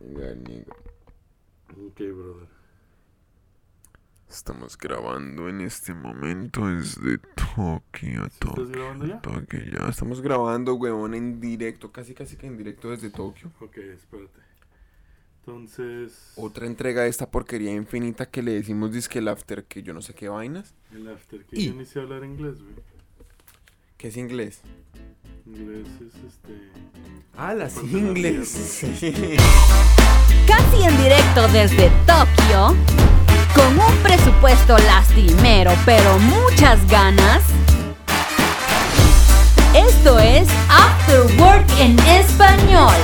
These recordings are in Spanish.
Ok, brother. Estamos grabando en este momento desde Tokio, ¿Estás Tokio, grabando ya? Tokio. Ya estamos grabando, huevón, en directo, casi casi que en directo desde Tokio. Ok, espérate. Entonces, Otra entrega de esta porquería infinita que le decimos disque el after, que yo no sé qué vainas. el after, que Y- yo ni sé hablar inglés, güey. ¿Qué es inglés? Inglés es este. Ah, las inglés. Sí. Casi en directo desde Tokio, con un presupuesto lastimero pero muchas ganas. Esto es After Work en español,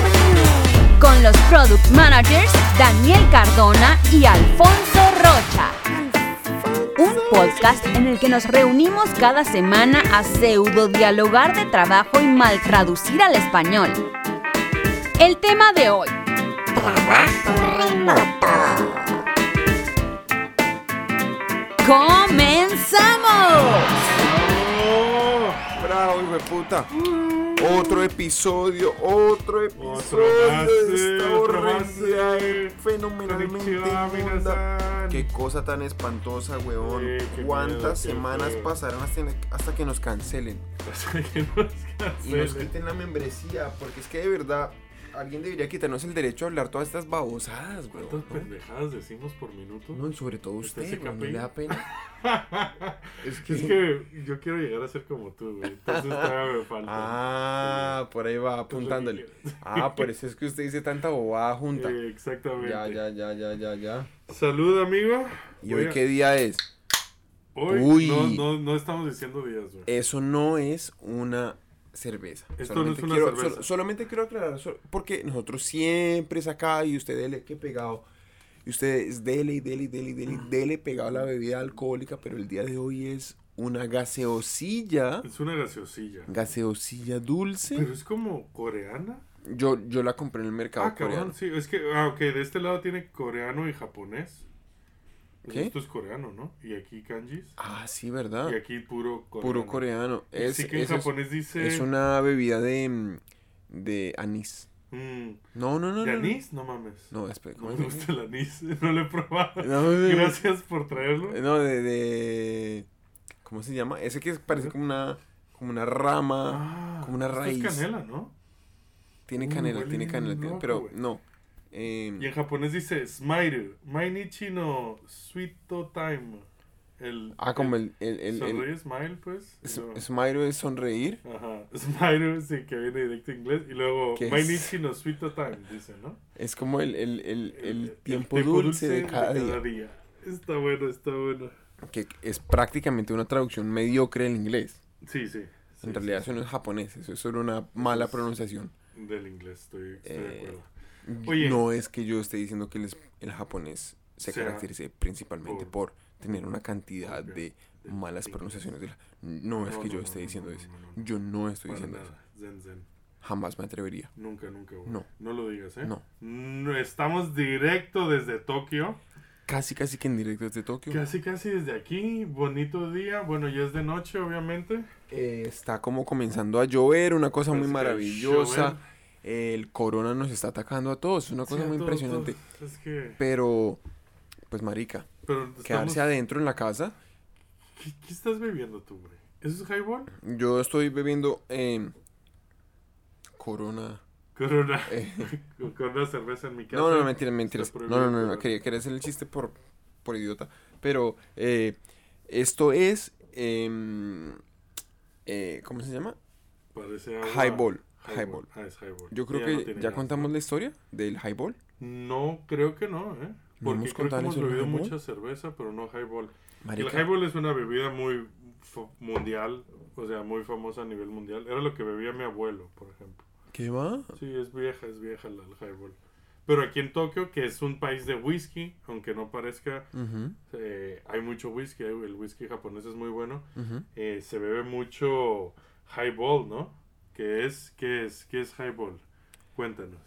con los product managers Daniel Cardona y Alfonso Rocha. Un podcast en el que nos reunimos cada semana a pseudo dialogar de trabajo y mal traducir al español. El tema de hoy. ¡Comenzamos! Hijo de puta. Otro episodio, otro episodio más, de esta otro sí. fenomenalmente inmunda. Qué cosa tan espantosa, weón. Sí, ¿Cuántas semanas feo. pasaron hasta, hasta que nos cancelen? Hasta que nos Y nos quiten la membresía, porque es que de verdad alguien debería quitarnos el derecho a hablar todas estas babosadas, weón. ¿Cuántas ¿no? pendejadas decimos por minuto? No, y sobre todo ¿Está usted, ¿no le da pena? Es que... Es que yo quiero llegar a ser como tú, güey. Entonces todavía me falta. Ah, por ahí va apuntándole. Ah, por eso es que usted dice tanta bobada junta. Eh, exactamente. Ya, ya, ya, ya, ya, ya. Salud, amigo. ¿Y hoy qué día es? Hoy Uy. No, no, no estamos diciendo días, güey. Eso no es una cerveza. Esto no es una quiero, cerveza. sol- solamente quiero aclarar, sol- porque nosotros siempre es acá y usted dele que pegado. Y usted es dele y dele y dele y dele dele pegado a la bebida alcohólica, pero el día de hoy es una gaseosilla. Es una gaseosilla. Gaseosilla dulce. Pero es como coreana. Yo, yo la compré en el mercado Ah, coreano. cabrón, sí. Es que, ah, ok, de este lado tiene coreano y japonés. ¿Qué? Esto es coreano, ¿no? Y aquí kanjis. Ah, sí, ¿verdad? Y aquí puro coreano. Puro coreano. Es, sí que en es- japonés dice... es una bebida de, mm, de anís. mm, No, no, no. ¿De no, anís? No mames. No, espera, No ¿cómo me gusta el anís. No lo he probado. No, Gracias por traerlo. No, de, de. ¿Cómo se llama? Ese que parece como una. Como una rama. Ah, como una esto es raíz. canela, ¿no? tiene uh, canela, tiene canela. tiene- pero no. Eh, Y en japonés dice Smile. Mainichi no Sweeto Time. El, ah, como el. el, el, Sonríe, smile, pues. luego- Smile es sonreír. Ajá. Smile, sí, que viene directo en inglés. Y luego. Mainichi no Sweeto Time, dice, ¿no? Es como el, el, el, el El- el tiempo dulce de cada día. Está bueno, está bueno. Que es prácticamente una traducción mediocre del inglés. Sí, sí. sí, En realidad sí, eso no es japonés, eso es solo una mala pronunciación. Del inglés, estoy, estoy de Eh, acuerdo. Oye. No es que yo esté diciendo que el, el japonés se Sea caracterice principalmente por, tener una cantidad de malas pronunciaciones. De la- no es No, que yo no, esté diciendo no, eso. Yo no estoy Para diciendo eso. nada. Zen, zen. Jamás me atrevería. Nunca, nunca. No. No lo digas, ¿eh? No. No, Estamos directo desde Tokio. Casi, casi que en directo desde Tokio. Casi, casi desde aquí. Bonito día. Bueno, ya es de noche, obviamente. Eh, está como comenzando a llover, una cosa muy que maravillosa. El corona nos está atacando a todos, es una cosa Sí, muy impresionante. todos. Es que. Pero, pues marica, Pero estamos- quedarse adentro en la casa. ¿Qué, qué estás bebiendo tú, güey? ¿Eso es highball? Yo estoy bebiendo eh, corona. Corona. eh, una cerveza en mi casa. No, no, no, mentiras. Está No, no, no, no, quería hacer el chiste por, por idiota. Pero eh, esto es, em, eh, ¿cómo se llama? Parece agua. Highball. Highball. Ah, es highball. Yo creo Ya que no ya contamos ¿no? la historia del highball. No, creo que no, ¿eh? ¿No Porque hemos creo que hemos bebido mucha cerveza, pero no highball. Marica, El highball es una bebida muy mundial, o sea, muy famosa a nivel mundial. Era lo que bebía mi abuelo, por ejemplo. ¿qué va? Sí, es vieja, es vieja la, el highball. Pero aquí en Tokio, que es un país de whisky, aunque no parezca, eh, hay mucho whisky, hay- el whisky japonés es muy bueno. eh, se bebe mucho highball, ¿no? ¿Qué es? ¿Qué es? ¿Qué es highball? Cuéntanos.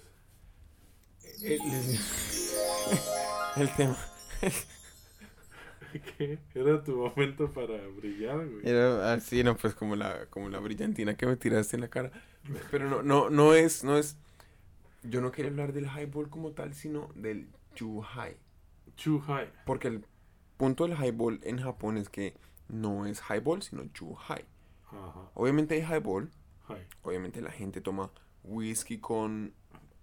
El, el tema ¿Qué? Era tu momento para brillar, güey. era así, no, pues como la, como la brillantina que me tiraste en la cara. Pero no, no, no es, no es. yo no quería hablar del highball como tal, sino del chuhai. Chuhai. Porque el punto del highball en Japón es que no es highball, sino chuhai. Ajá. Obviamente hay highball, Obviamente la gente toma whisky con,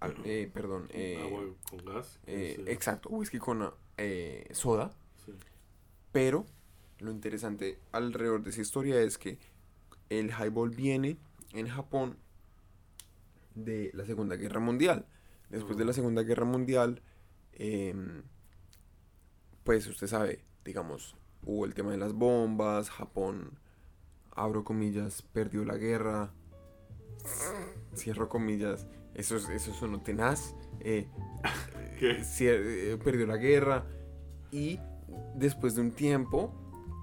al- eh, perdón, eh, Agua con gas. eh, exacto, whisky con eh, soda. sí. Pero lo interesante alrededor de esa historia es que el highball viene en Japón de la Segunda Guerra Mundial. Después de la Segunda Guerra Mundial, em, pues usted sabe, digamos, hubo el tema de las bombas, Japón, abro comillas, perdió la guerra, cierro comillas, eso, es- eso sonó tenaz, eh, eh, perdió la guerra y después de un tiempo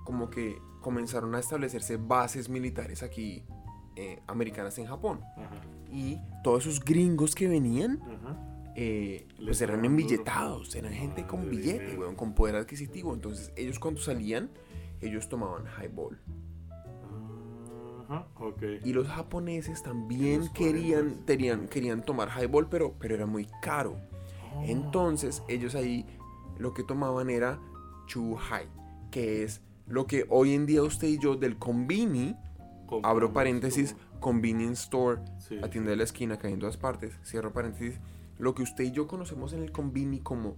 como que comenzaron a establecerse bases militares aquí eh, americanas en Japón Ajá. y todos esos gringos que venían eh, pues eran embilletados, eran gente con billete, weón, con poder adquisitivo. Entonces ellos cuando salían, ellos tomaban highball. Ajá. Y los japoneses también los querían, 40s. tenían, querían tomar highball, pero, pero era muy caro. Oh. Entonces ellos ahí lo que tomaban era chuhai, que es lo que hoy en día usted y yo del convini, Compramos abro paréntesis, convenience store, Sí. la tienda de la esquina que hay en todas partes, cierro paréntesis, lo que usted y yo conocemos en el convini como,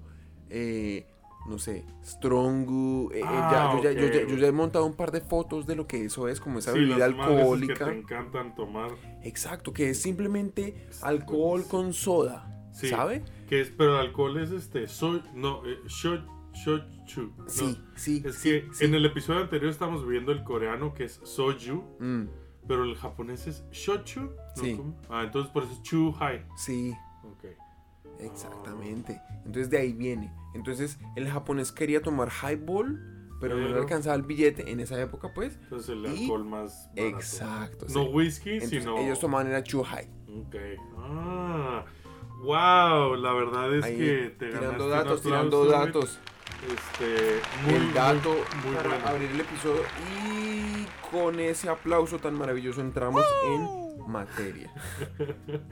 eh, no sé, Strongu, eh, eh, Ah, ya, yo, ya, yo ya- yo ok. ya he montado un par de fotos de lo que eso es, como esa Sí, bebida alcohólica. Que te encantan tomar. Exacto, que es simplemente Es alcohol con soda, Sí. ¿sabe? Que es, pero el alcohol es este, soy, no, eh, sho- shochu. ¿no? Sí, sí, Es sí, que en el episodio anterior estamos viendo el coreano que es soju, Mm, pero el japonés es shochu. ¿no? Ah, entonces por eso es chuhai. sí, Ok. Exactamente. Entonces de ahí viene. Entonces el japonés quería tomar highball, pero no le alcanzaba el billete en esa época, pues. Entonces el Y- alcohol más barato. Exacto. No sí. whisky, Entonces sino... ellos tomaban era chuhai. Ok. Ah. Wow, la verdad es Ahí, que te tirando datos, tirando datos. Este, muy, el dato muy, muy para bueno. abrir el episodio y con ese aplauso tan maravilloso entramos en materia.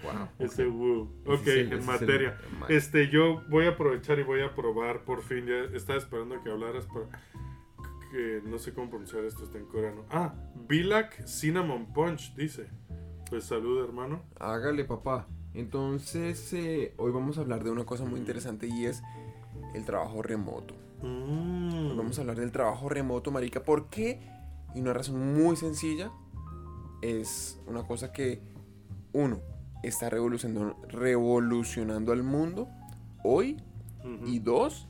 Wow. Ese woo. Ok, Ese es el- en ese es el- materia. ma- Este, yo voy a aprovechar y voy a probar por fin. Ya estaba esperando que hablaras, pero que no sé cómo pronunciar esto, está en coreano. Ah, Bilak Cinnamon Punch, dice. Pues salud, hermano. Hágale, papá. Entonces, eh, hoy vamos a hablar de una cosa muy interesante y es el trabajo remoto. Mm. Hoy vamos a hablar del trabajo remoto, marica. ¿Por qué? Y una razón muy sencilla es una cosa que, uno, está revolucionando, revolucionando al mundo hoy. Y dos,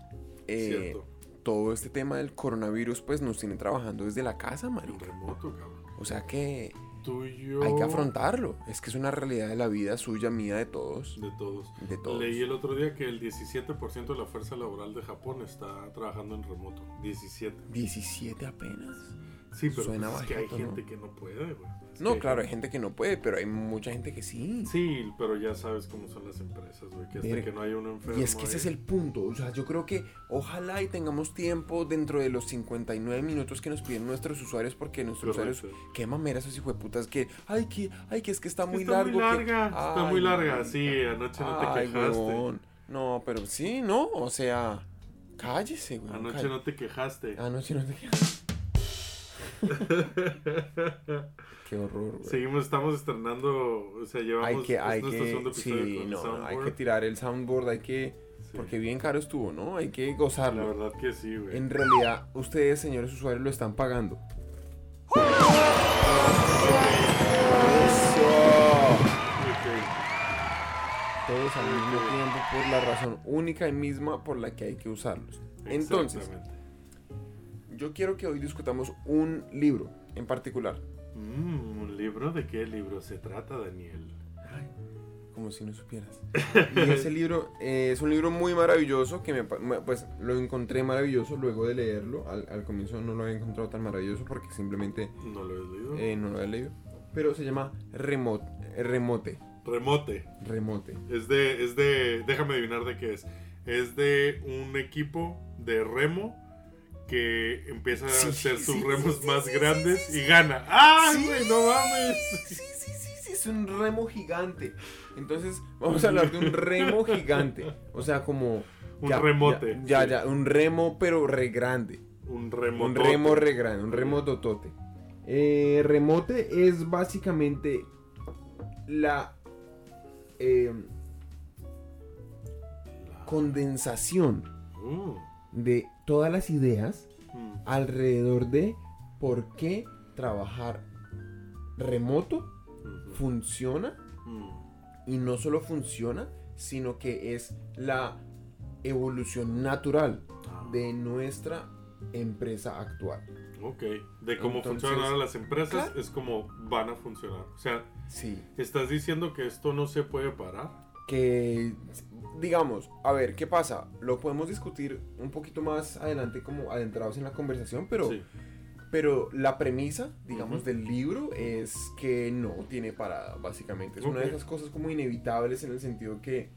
eh, todo este tema del coronavirus pues nos tiene trabajando desde la casa, En marica. remoto, cabrón. O sea que Tú y yo. hay que afrontarlo. Es que es una realidad de la vida suya, mía, de todos. De todos. De todos. Leí el otro día que el 17% de la fuerza laboral de Japón está trabajando en remoto. 17. 17 apenas. Sí, pero Suena pues es que hay gente que no puede, güey. No, que claro, hay gente que no puede, pero hay mucha gente que sí. Sí, pero ya sabes cómo son las empresas, güey. Que hasta que no hay uno enfermo. Y es que ese ahí- es el punto. O sea, yo creo que ojalá y tengamos tiempo dentro de los 59 minutos que nos piden nuestros usuarios, porque nuestros Correcto. usuarios, qué mameras esos hijueputas que, ay, que, ay, que es que está muy está largo. muy que- larga. está Ay, muy larga. Sí, anoche no te quejaste. No, pero sí, no, o sea, cállese, güey. Anoche no te quejaste. Anoche no te Qué horror, güey. Seguimos, estamos estrenando. O sea, llevamos. hay que, hay que, sí, con no, no, hay que tirar el soundboard, hay que, Sí. porque bien caro estuvo, ¿no? Hay que La gozarlo. verdad que sí, güey. En realidad, ustedes, señores usuarios, lo están pagando. Todos al mismo tiempo por la razón única y misma por la que hay que usarlos. Entonces. Yo quiero que hoy discutamos un libro en particular. Mm, ¿Un libro? ¿De qué libro se trata, Daniel? Como si no supieras. Y ese libro eh, es un libro muy maravilloso que me, pues lo encontré maravilloso luego de leerlo. Al, al comienzo no lo había encontrado tan maravilloso porque simplemente ¿No lo has leído? eh, no lo había leído. Pero se llama Remote. Remote. Remote. Remote. Es de, es de, déjame adivinar de qué es. Es de un equipo de remo que empieza a hacer sí, sus sí, remos más grandes y gana. ¡Ay, Sí. güey, no mames! Sí, sí, sí, sí, es un remo gigante. Entonces, vamos a hablar de un remo gigante. O sea, como. Un ya, remote, Ya, ya, ya, un remo, pero re grande. Un remo. Un remo re grande, un remo totote. Eh, remote es básicamente la eh, condensación Mm, de todas las ideas mm, alrededor de por qué trabajar remoto funciona mm. y no solo funciona, sino que es la evolución natural Ah, de nuestra empresa actual. Ok. De cómo Entonces, funcionan ahora las empresas claro. es como van a funcionar. O sea, Sí. ¿estás diciendo que esto no se puede parar? que digamos, a ver, ¿qué pasa? Lo podemos discutir un poquito más adelante como adentrados en la conversación, pero, Sí. pero la premisa, digamos, del libro es que no tiene parada, básicamente. Es una de esas cosas como inevitables en el sentido que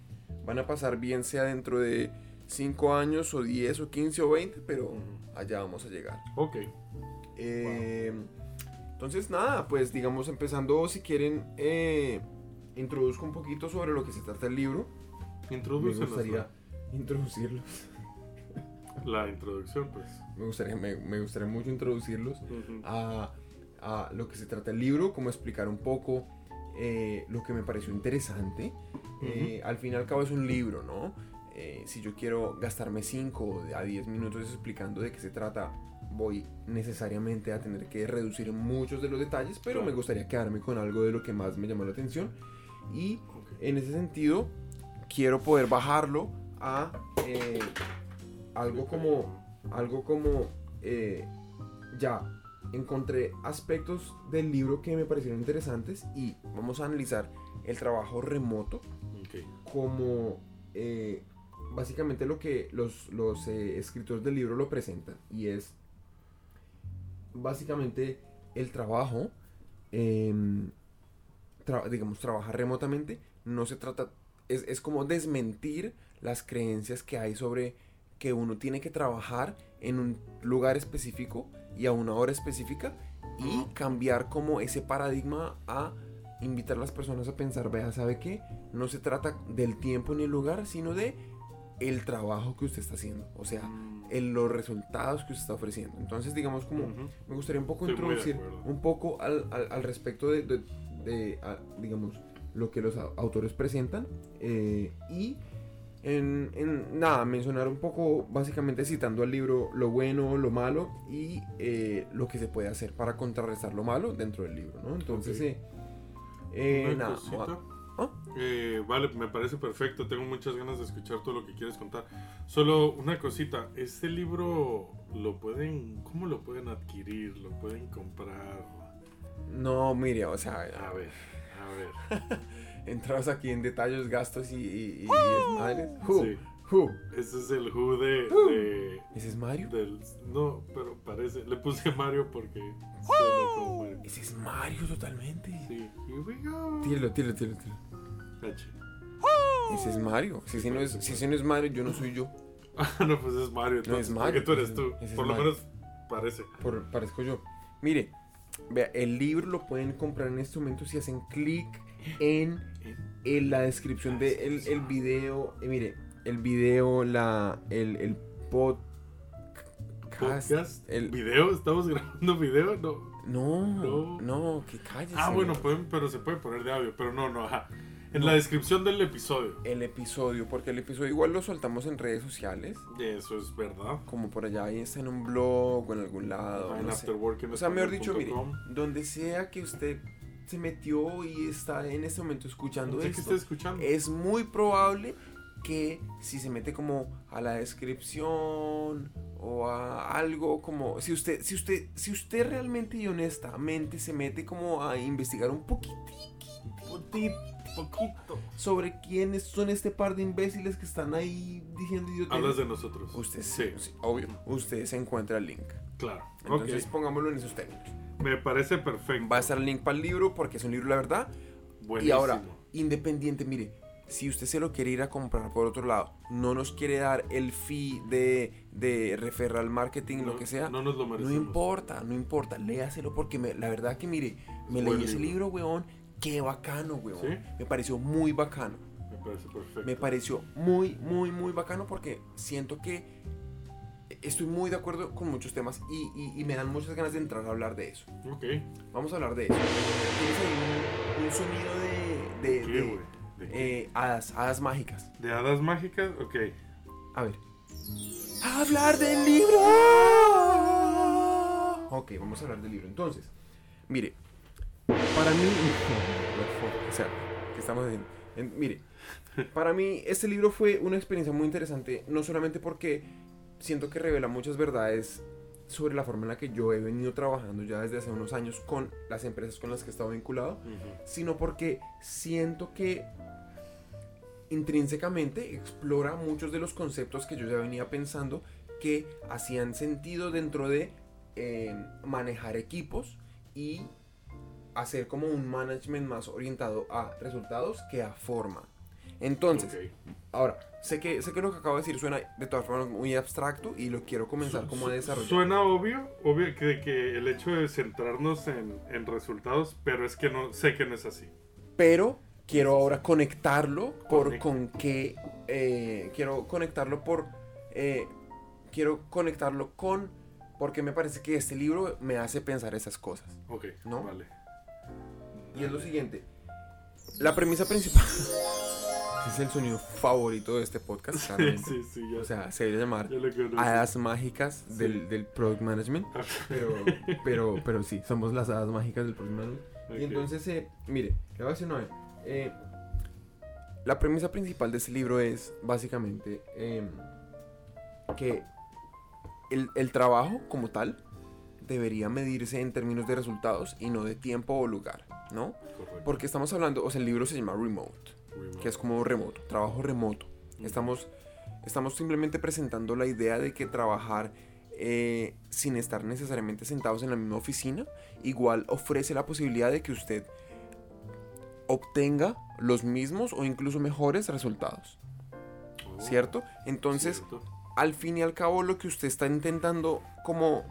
van a pasar bien sea dentro de 5 años o 10 o 15 o 20, pero allá vamos a llegar. Ok. Eh, Entonces, nada, pues digamos, empezando, si quieren, eh, introduzco un poquito sobre lo que se trata el libro. Me gustaría introducirlos. la introducción, pues. Me gustaría, me, me gustaría mucho introducirlos a, a lo que se trata el libro, como explicar un poco eh, lo que me pareció interesante. Eh, al fin y al cabo es un libro, ¿no? Eh, si yo quiero gastarme 5 a 10 minutos explicando de qué se trata, voy necesariamente a tener que reducir muchos de los detalles, pero Claro. me gustaría quedarme con algo de lo que más me llamó la atención. Y en ese sentido, quiero poder bajarlo a eh, algo como, algo como, eh, ya, encontré aspectos del libro que me parecieron interesantes y vamos a analizar el trabajo remoto como eh, básicamente lo que los, los eh, escritores del libro lo presentan y es básicamente el trabajo em, tra- digamos trabajar remotamente no se trata es, es como desmentir las creencias que hay sobre que uno tiene que trabajar en un lugar específico y a una hora específica y cambiar como ese paradigma a invitar a las personas a pensar, vea, ¿sabe qué? No se trata del tiempo ni el lugar, sino de el trabajo que usted está haciendo, o sea, Mm, en los resultados que usted está ofreciendo. Entonces, digamos como me gustaría un poco Estoy introducir un poco al, al- al respecto de, de- de, a- digamos, lo que los autores presentan eh, y en, en nada, mencionar un poco, básicamente citando al libro lo bueno, lo malo y eh, lo que se puede hacer para contrarrestar lo malo dentro del libro, ¿no? Entonces, Ok. eh, eh, nada, ¿Ah? Eh, vale, me parece perfecto. Tengo muchas ganas de escuchar todo lo que quieres contar. Solo una cosita. Este libro lo pueden, ¿cómo lo pueden adquirir? ¿Lo pueden comprar? no, mire, o sea, A ver, a ver. entramos aquí en detalles, gastos y, y, y desmadres. Who? Sí. Who? Ese es el Who de, de- ¿Ese es Mario? del, no, pero parece. Le puse Mario porque suena como Mario. Ese es Mario totalmente. Sí. Here we go. Tíralo, tíralo, tíralo, tíralo. H. Ese es Mario. Si ese no es, si ese no es Mario, yo no soy yo. Ah, no, pues es Mario. Entonces, es porque Mario, tú eres ese- tú. ese es Por lo Mario. menos parece. Por, parezco yo. Mire, vea, el libro lo pueden comprar en este momento si hacen clic en, en la descripción del de el, el video. eh, mire, el video, la, el, el podcast. Podcast, el- video, estamos grabando video, no. No, No. no, que cállese. Ah, bueno, pueden, pero se puede poner de audio, pero no, no, ajá. En No. la descripción del episodio. El episodio, porque el episodio igual lo soltamos en redes sociales. Eso es verdad. Como por allá, ahí está en un blog o en algún lado. en no sé. O sea, mejor dicho, mire, donde sea que usted se metió y está en este momento escuchando esto, está escuchando. es muy probable que si se mete como a la descripción o a algo como si usted si usted si usted realmente y honestamente se mete como a investigar un poquitito Poquito, sobre quiénes son este par de imbéciles que están ahí diciendo idioteces, Hablas de nosotros. usted Sí, sí, obvio usted se encuentra el link claro. entonces pongámoslo en esos términos Me parece perfecto. va a estar el link para el libro porque es un libro la verdad Y Buenísimo. ahora, independiente, mire, si usted se lo quiere ir a comprar por otro lado, no nos quiere dar el fee de, de referral marketing, no, lo que sea, No nos lo no merecemos. importa, no importa, léaselo porque me- la verdad que mire, me Buen leí ese libro, weón, qué bacano, weón. ¿Sí? Me pareció muy bacano. Me parece perfecto. Me pareció muy, muy, muy bacano porque siento que estoy muy de acuerdo con muchos temas y, y- y me dan muchas ganas de entrar a hablar de eso. Ok. Vamos a hablar de eso. Tienes ahí un, un sonido de, de, ¿Qué, de, güey? ¿De qué? eh, hadas, hadas mágicas. ¿De hadas mágicas? Ok. A ver. Hablar del libro. Ok, vamos a hablar del libro. Entonces, mire, para mí, o sea, ¿qué estamos haciendo? En- mire, para mí este libro fue una experiencia muy interesante, no solamente porque siento que revela muchas verdades sobre la forma en la que yo he venido trabajando ya desde hace unos años con las empresas con las que he estado vinculado, sino porque siento que intrínsecamente explora muchos de los conceptos que yo ya venía pensando que hacían sentido dentro de eh, manejar equipos y hacer como un management más orientado a resultados que a forma. Entonces, Ok. ahora, sé que, sé que lo que acabo de decir suena de todas formas muy abstracto y lo quiero comenzar como a Su- desarrollar. Suena obvio, obvio que, que el hecho de centrarnos en, en resultados, pero es que no sé que no es así. pero quiero ahora conectarlo por Conecta. con qué eh, quiero conectarlo por eh, quiero conectarlo con porque me parece que este libro me hace pensar esas cosas Ok, ¿No? vale. Y es lo siguiente la premisa principal es el sonido favorito de este podcast Sí, claramente. sí, sí, ya, o sea se debe llamar hadas mágicas Sí. del, del product management pero pero pero sí somos las hadas mágicas del product management. Y entonces, eh, mire, le voy a decir una vez. eh, la premisa principal de este libro es básicamente em, que el, el trabajo como tal debería medirse en términos de resultados y no de tiempo o lugar, ¿no? Correcto. Porque estamos hablando, o sea, el libro se llama Remote, Remote. que es como remoto, trabajo remoto. Estamos, estamos simplemente presentando la idea de que trabajar eh, sin estar necesariamente sentados en la misma oficina, igual ofrece la posibilidad de que usted obtenga los mismos o incluso mejores resultados, Oh, ¿cierto? Entonces, cierto. al fin y al cabo, lo que usted está intentando como,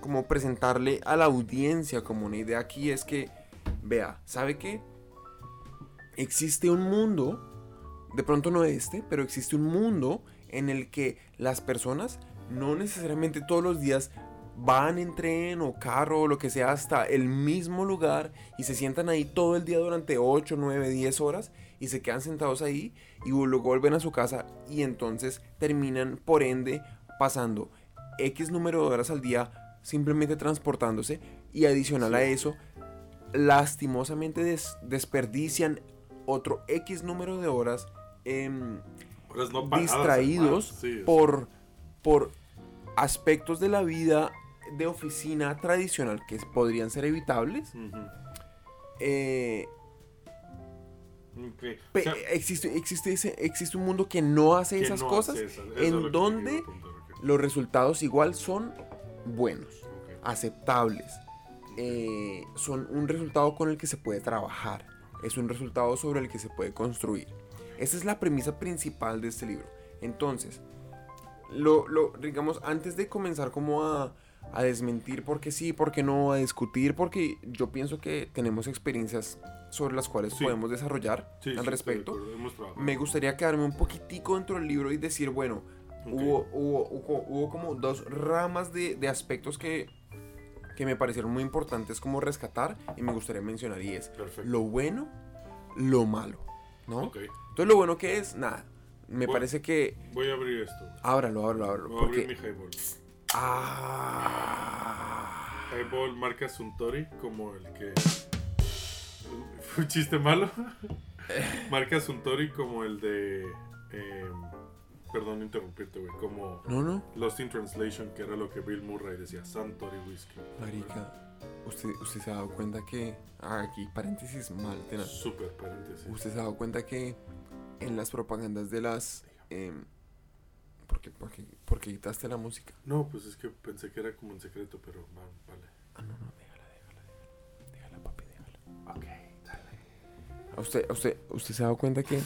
como presentarle a la audiencia como una idea aquí es que, vea, ¿sabe qué? Existe un mundo, de pronto no este, pero existe un mundo en el que las personas no necesariamente todos los días van en tren o carro o lo que sea hasta el mismo lugar y se sientan ahí todo el día durante 8, 9, 10 horas y se quedan sentados ahí y luego vuelven a su casa y entonces terminan por ende pasando X número de horas al día simplemente transportándose y adicional a eso lastimosamente des- desperdician otro X número de horas Horas no pagadas, distraídos sí, por, por aspectos de la vida de oficina tradicional que podrían ser evitables. Eh, O sea, existe, existe, ese, existe un mundo que no hace que esas no cosas, hace esas- eso en donde apuntar, los resultados igual son buenos, aceptables, eh, son un resultado con el que se puede trabajar, es un resultado sobre el que se puede construir. Esa es la premisa principal de este libro. Entonces, lo, lo, digamos, antes de comenzar como a, a desmentir por qué sí, por qué no, a discutir, porque yo pienso que tenemos experiencias sobre las cuales Sí. podemos desarrollar Sí, sí, al de respecto. Me gustaría quedarme un poquitico dentro del libro y decir, bueno, Ok. hubo, hubo, hubo, hubo como dos ramas de, de aspectos que, que me parecieron muy importantes como rescatar y me gustaría mencionar y es Perfecto. lo bueno, lo malo, ¿no? Ok. Entonces lo bueno que es, nada, me parece que... Voy a abrir esto. Ábralo, ábralo, ábralo. Voy a abrir mi Porque... highball. Ah, Highball marca Suntory como el que. ¿Fue un chiste malo? marca Suntory como el de. eh, perdón interrumpirte, güey. Como no, no, Lost in Translation, que era lo que Bill Murray decía: Suntory Whiskey. marica, usted, usted se ha dado cuenta que... ah, aquí, paréntesis mal, tenaz. Super paréntesis. ¿Usted se ha dado cuenta que en las propagandas de las... em, ¿por, qué, por, qué, por qué quitaste la música? No, pues es que pensé que era como en secreto, pero va, vale. Ah, no, no, déjala, déjala, déjala. Déjala, papi, déjala. Ok, ¿A usted, a usted, usted se ha dado cuenta que...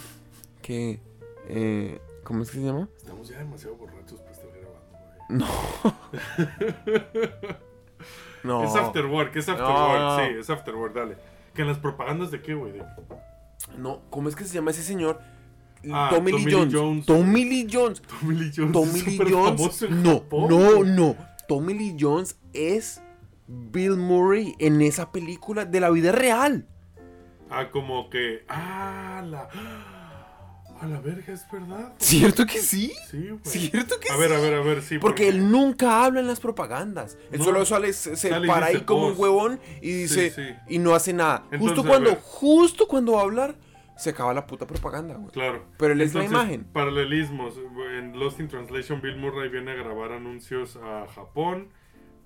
que eh, ¿Cómo es que se llama? Estamos ya demasiado borrachos para estar grabando, güey. No. no. Es after work, es after No, work, sí, es after work, dale. ¿Que en las propagandas de qué, güey? De- No, ¿cómo es que se llama ese señor? Ah, Tommy Lee Tommy Lee Jones. Jones. Tommy Lee Jones. Tommy Lee Jones. Tommy Lee Jones. No, Japón, no, güey. no. Tommy Lee Jones es Bill Murray en esa película de la vida real. Ah, como que. Ah, la. A la verga, es verdad. ¿Cierto que sí? Sí, güey. ¿Cierto que A sí? ver, a ver, a ver, sí. Porque él nunca habla en las propagandas. Él No. solo sale, se, para ahí como un huevón y dice sí. y no hace nada. Entonces, justo a cuando, justo cuando va a hablar, se acaba la puta propaganda, güey. Claro. Pero él es la imagen. Paralelismos. En Lost in Translation, Bill Murray viene a grabar anuncios a Japón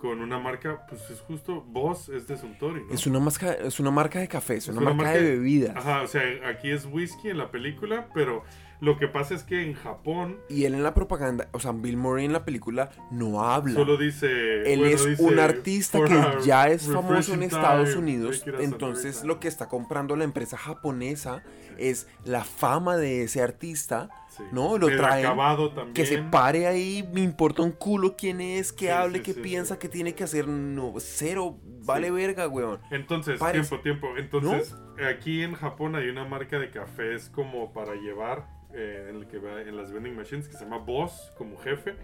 con una marca, pues es justo, Boss es de Suntory, ¿no? Es una marca, es una marca de café, es Es una, marca, de bebidas. Ajá, o sea, aquí es whisky en la película, pero lo que pasa es que en Japón Y él en la propaganda, o sea, Bill Murray en la película no habla. solo dice... Él bueno, es dice, un artista "For que ya es famoso en Estados time, Unidos, entonces lo que está comprando la empresa japonesa es la fama de ese artista, Sí. ¿no? Lo traen, que se pare ahí, me importa un culo quién es, que Sí, hable, sí, que piensa, que tiene que hacer, no, cero, vale verga, weón. Entonces, tiempo, tiempo. Entonces, aquí en Japón hay una marca de cafés como para llevar eh, en el que va en las vending machines que se llama Boss como jefe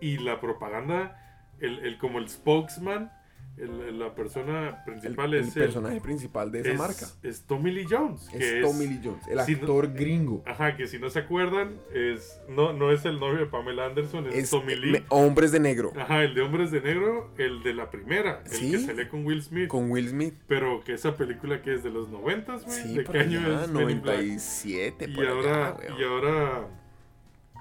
y la propaganda, el, el- como el spokesman, el- la persona principal el es el- personaje principal de esa es- marca Es Tommy Lee Jones, que es, es, Tommy Lee Jones, el si no- actor gringo. Ajá, que si no se acuerdan, es no, no es el novio de Pamela Anderson, es, Es Tommy Lee. me- Hombres de Negro, Ajá, el de Hombres de Negro, el de la primera, el Sí. que sale con Will Smith. con Will Smith. Pero que esa película que es de los noventas, güey. Sí, ¿De qué año allá, es Men in Black? 97, Y allá, ahora, weón. y ahora,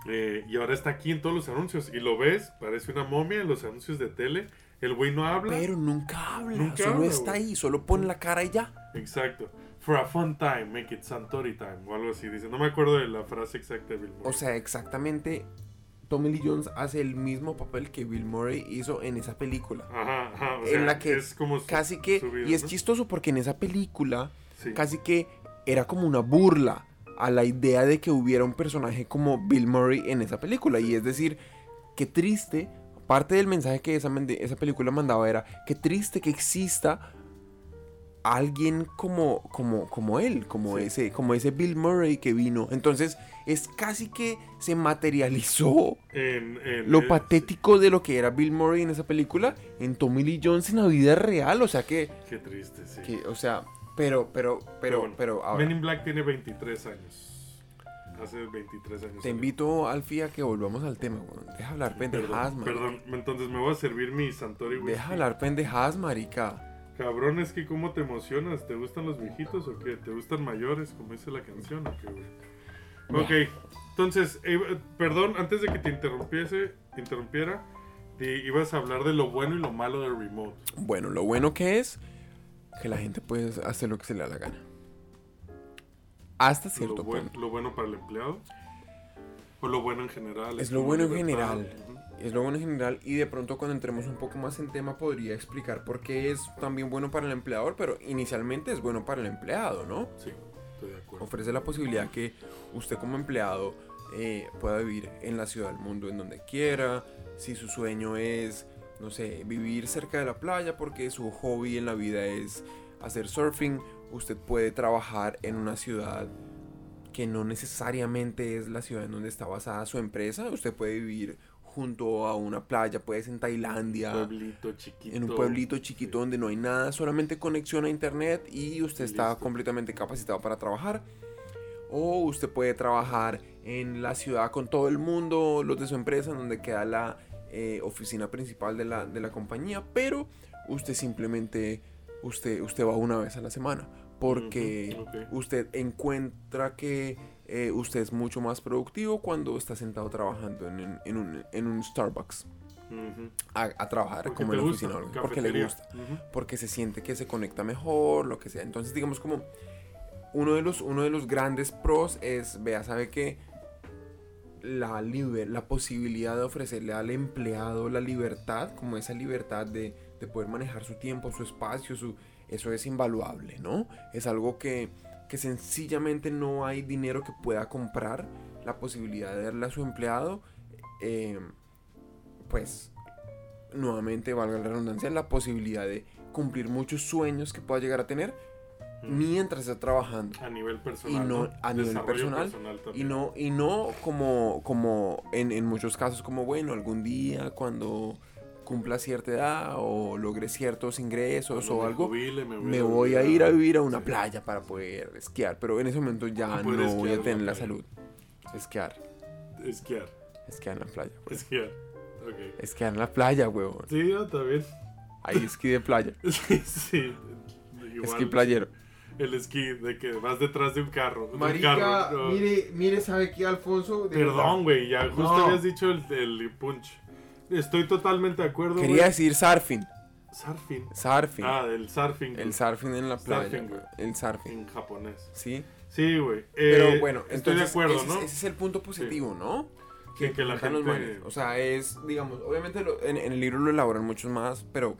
eh, y ahora está aquí en todos los anuncios. Y lo ves, parece una momia en los anuncios de tele. El güey no habla. Pero nunca habla, Nunca solo habla, está güey. ahí, solo pone la cara y ya. Exacto. For a fun time, make it Santori time. O algo así. Dice, no me acuerdo de la frase exacta de Bill Murray. O sea, exactamente, Tommy Lee Jones hace el mismo papel que Bill Murray hizo en esa película. Ajá, ajá. O en sea, la que es como su- Casi que, vida, y es ¿no? chistoso porque en esa película, Sí. casi que era como una burla a la idea de que hubiera un personaje como Bill Murray en esa película. Y es decir, qué triste, parte del mensaje que esa, esa película mandaba era, qué triste que exista alguien como, como, como él, como, Sí. ese, como ese Bill Murray que vino. Entonces, es casi que se materializó En- en- lo patético de lo que era Bill Murray en esa película en Tommy Lee Jones en la vida real. O sea que, Qué triste, sí. que o sea, pero, pero, pero, bueno, pero ahora Men in Black tiene 23 años. Hace 23 años. te salió. invito, Alfie, a que volvamos al tema, weón. Deja hablar pendejadas, Perdón, man. perdón, entonces me voy a servir mi Santori whisky. Deja hablar pendejadas, marica. Cabrón, es que cómo te emocionas. ¿Te gustan los viejitos o qué? ¿Te gustan mayores, como dice la canción o qué, güey? Ok, entonces, eh, perdón, antes de que te interrumpiese, te interrumpiera, te ibas a hablar de lo bueno y lo malo del remote. Bueno, lo bueno que es que la gente puede hacer lo que se le da la gana. Hasta cierto Lo, buen- punto. lo bueno para el empleado. O lo bueno en general. Es lo bueno en general. Es lo bueno en general y de pronto cuando entremos un poco más en tema podría explicar por qué es también bueno para el empleador, pero inicialmente es bueno para el empleado, ¿no? Sí, estoy de acuerdo. Ofrece la posibilidad que usted como empleado eh, pueda vivir en la ciudad del mundo en donde quiera, si su sueño es, no sé, vivir cerca de la playa porque su hobby en la vida es hacer surfing, usted puede trabajar en una ciudad que no necesariamente es la ciudad en donde está basada su empresa, usted puede vivir junto a una playa, puede ser en Tailandia, pueblito chiquito. en un pueblito chiquito Sí. donde no hay nada, solamente conexión a internet y usted está completamente capacitado para trabajar. O usted puede trabajar en la ciudad con todo el mundo, los de su empresa, en donde queda la eh, oficina principal de la, de la compañía, pero usted simplemente, usted, usted va una vez a la semana, porque usted encuentra que eh, usted es mucho más productivo cuando está sentado trabajando en, en- en un, en un Starbucks. A, a trabajar Porque como en la gusta, oficina, porque le gusta, porque se siente que se conecta mejor, lo que sea. Entonces, digamos como uno de los, uno de los grandes pros es, vea, sabe que la, liber- la posibilidad de ofrecerle al empleado la libertad, como esa libertad de, de poder manejar su tiempo, su espacio, su, eso es invaluable, ¿no? Es algo que, que sencillamente no hay dinero que pueda comprar la posibilidad de darle a su empleado, eh, pues nuevamente valga la redundancia, la posibilidad de cumplir muchos sueños que pueda llegar a tener mientras está trabajando. A nivel Y personal. no a nivel Desarrollo personal. Y no, y no como, como en, en muchos casos, como bueno, algún día cuando cumpla cierta edad o logre ciertos ingresos Cuando o me algo, jubile, me voy, me voy a ir a vivir a una Sí. playa para poder esquiar. Pero en ese momento ya A no voy a la tener la salud. Esquiar, Esquiar. esquiar en la playa. pues. Esquiar. Ok. Esquiar en la playa, huevón. Sí, yo también. Hay esquí de playa. Sí, sí. Igual, Esquí playero. El esquí de que vas detrás de un carro. un Marica, carro, no. mire, mire, ¿sabe qué, Alfonso? De Perdón, güey, ya justo No. habías dicho el, el punch. Estoy totalmente de acuerdo, Quería decir surfing. Surfing. Surfing. Ah, el surfing. el surfing en la playa. Surfing, güey. güey. El surfing. En japonés. Sí. Sí, güey. Pero Eh, bueno, estoy de entonces acuerdo, ese, ¿no? ese es el punto positivo, ¿no? Sí, que la gente- manes. O sea, es, digamos, obviamente lo- en, en el libro lo elaboran muchos más, pero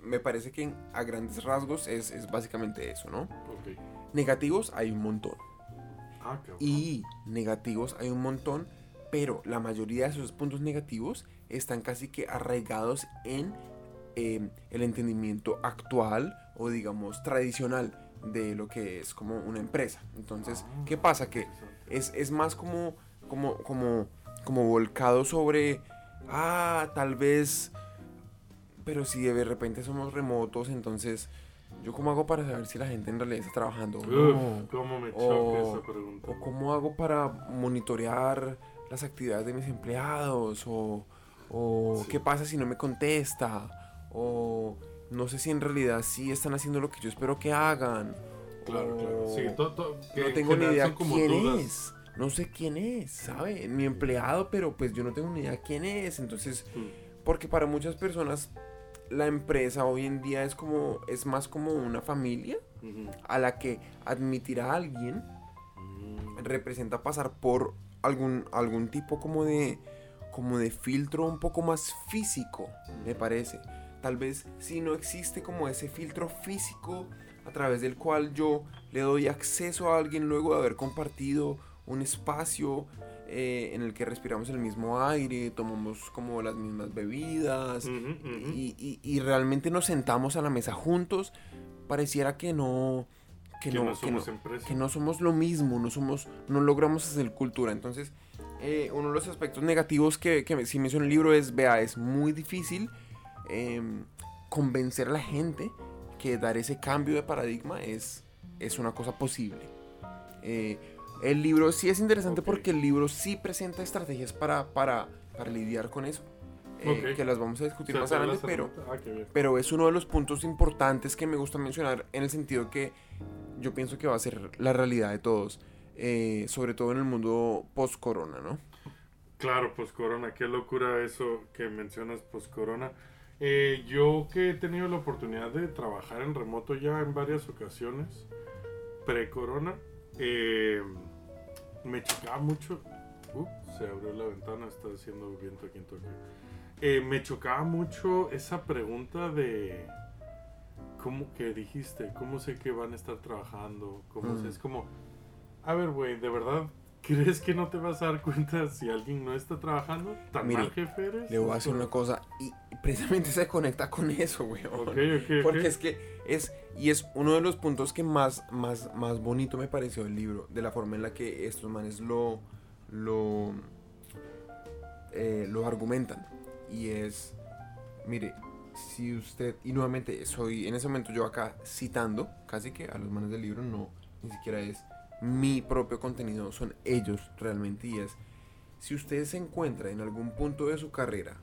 me parece que en- a grandes rasgos es, es básicamente eso, ¿no? Ok. Negativos hay un montón. Ah, cabrón. Y negativos hay un montón, pero la mayoría de esos puntos negativos están casi que arraigados en eh, el entendimiento actual o digamos tradicional de lo que es como una empresa. Entonces, Ah, ¿qué pasa? Que es, es más como, como, como, como volcado sobre, ah, tal vez, pero si de repente somos remotos, entonces, ¿yo cómo hago para saber si la gente en realidad está trabajando? Uf, cómo me choca esa pregunta. ¿O cómo hago para monitorear las actividades de mis empleados? ¿O, o Sí. qué pasa si no me contesta? ¿O no sé si en realidad sí están haciendo lo que yo espero que hagan? Claro, claro. o Sí, to- to- que no en tengo ni idea como quién dudas. es. No sé quién es, ¿sabe? Mi empleado, pero pues yo no tengo ni idea quién es. Entonces, Mm, porque para muchas personas la empresa hoy en día es como es más como una familia a la que admitir a alguien Mm, representa pasar por algún, algún tipo como de, como de filtro un poco más físico, me parece. Tal vez si no existe como ese filtro físico a través del cual yo le doy acceso a alguien luego de haber compartido un espacio eh, en el que respiramos el mismo aire, tomamos como las mismas bebidas y, y- y realmente nos sentamos a la mesa juntos, pareciera que no... Que, Que no, no que no- somos que no somos lo mismo, no somos, no logramos hacer cultura. Entonces, eh, uno de los aspectos negativos que, que sí menciona el libro es, vea, es muy difícil em, convencer a la gente que dar ese cambio de paradigma es, es una cosa posible. Eh, el libro sí es interesante Ok. porque el libro sí presenta estrategias para, para, para lidiar con eso. eh, Ok. Que las vamos a discutir más te adelante, pero, Ah, pero es uno de los puntos importantes que me gusta mencionar en el sentido que yo pienso que va a ser la realidad de todos, eh, sobre todo en el mundo post-corona, ¿no? Claro, post-corona, qué locura eso que mencionas post-corona. Eh, yo que he tenido la oportunidad de trabajar en remoto ya en varias ocasiones, pre-corona, eh, me chocaba mucho. Uh, se abrió la ventana, está haciendo viento aquí en Tokio. Eh, me chocaba mucho esa pregunta de. ¿Cómo que dijiste? ¿Cómo sé que van a estar trabajando? ¿Cómo sé? Mm. Es como. A ver, güey, ¿de verdad crees que no te vas a dar cuenta si alguien no está trabajando? ¿Tan Mire, mal jefe eres? Le voy a decir una cosa, y precisamente se conecta con eso, güey. Ok, ok, Porque es que es, y es uno de los puntos que más, más, más bonito me pareció del libro, de la forma en la que estos manes lo, lo, eh, lo argumentan. Y es, mire, si usted, y nuevamente soy en ese momento yo acá citando casi que a los manes del libro, no, ni siquiera es mi propio contenido, son ellos realmente, y es, si usted se encuentra en algún punto de su carrera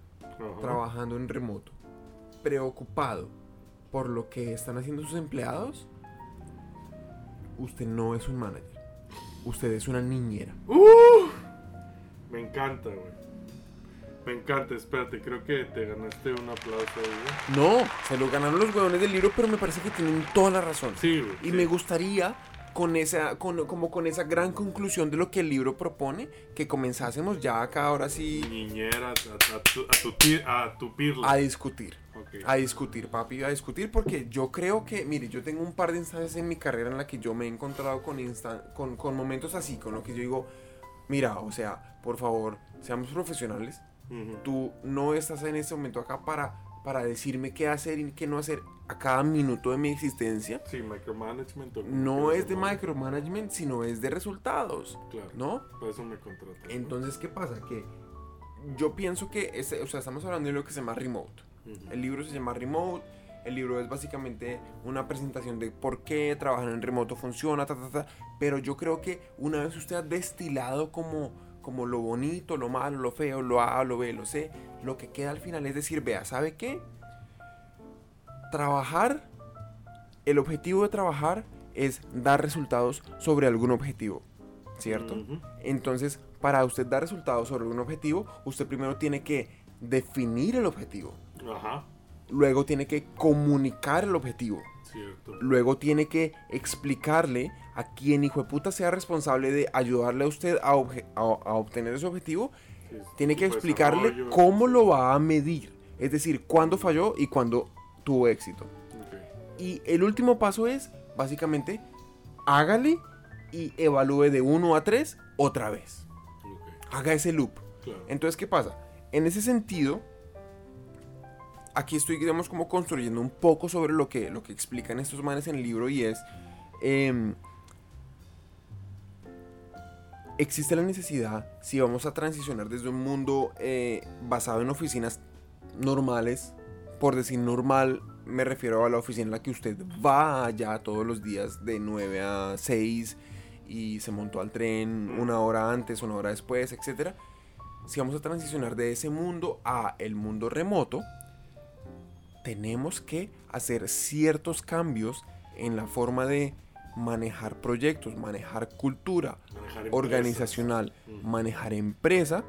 trabajando en remoto, preocupado por lo que están haciendo sus empleados, usted no es un manager. Usted es una niñera. ¡Uh! Me encanta, güey. Me encanta, espérate, creo que te ganaste un aplauso güey. No, se lo ganaron los huevones del libro, pero me parece que tienen toda la razón. Sí, güey. Y sí. me gustaría con esa, con, como con esa gran conclusión de lo que el libro propone, que comenzásemos ya acá ahora sí Niñera, a, a tu, a a tu pirla. a discutir. Ok. A discutir, papi, a discutir, porque yo creo que, mire, yo tengo un par de instancias en mi carrera en la que yo me he encontrado con, instan- con, con momentos así, con lo que yo digo, mira, o sea, por favor, seamos profesionales, Ujú. tú no estás en este momento acá para para decirme qué hacer y qué no hacer a cada minuto de mi existencia, Sí, micromanagement. no es de micromanagement, sino es de resultados, Claro. ¿no? Para eso me contratas. ¿no? Entonces, ¿qué pasa? Que yo pienso que, ese- o sea, estamos hablando de lo que se llama remote. El libro se llama Remote. El libro es básicamente una presentación de por qué trabajar en remoto funciona, ta, ta, ta. Pero yo creo que una vez usted ha destilado como, como lo bonito, lo malo, lo feo, lo A, lo B, lo C, lo que queda al final es decir, vea, ¿sabe qué? Trabajar, el objetivo de trabajar es dar resultados sobre algún objetivo, ¿cierto? Entonces, para usted dar resultados sobre un objetivo, usted primero tiene que definir el objetivo. Ajá. Luego tiene que comunicar el objetivo. Cierto. Luego tiene que explicarle a quien hijo de puta sea responsable de ayudarle a usted a, obje- a- a obtener ese objetivo. Sí, Tiene que de explicarle cómo lo va a medir. Es decir, cuándo falló y cuándo tuvo éxito. Y el último paso es, básicamente, hágale y evalúe de 1 a 3 otra vez. Haga ese loop. Claro. Entonces, ¿qué pasa? En ese sentido, aquí estoy, digamos, como construyendo un poco sobre lo que, lo que explican estos manes en el libro y es, em, existe la necesidad, si vamos a transicionar desde un mundo eh, basado en oficinas normales, por decir normal, me refiero a la oficina en la que usted va allá todos los días de 9 a 6 y se montó al tren una hora antes, una hora después, etcétera. Si vamos a transicionar de ese mundo a el mundo remoto, tenemos que hacer ciertos cambios en la forma de manejar proyectos, manejar cultura Manejar organizacional, manejar empresa,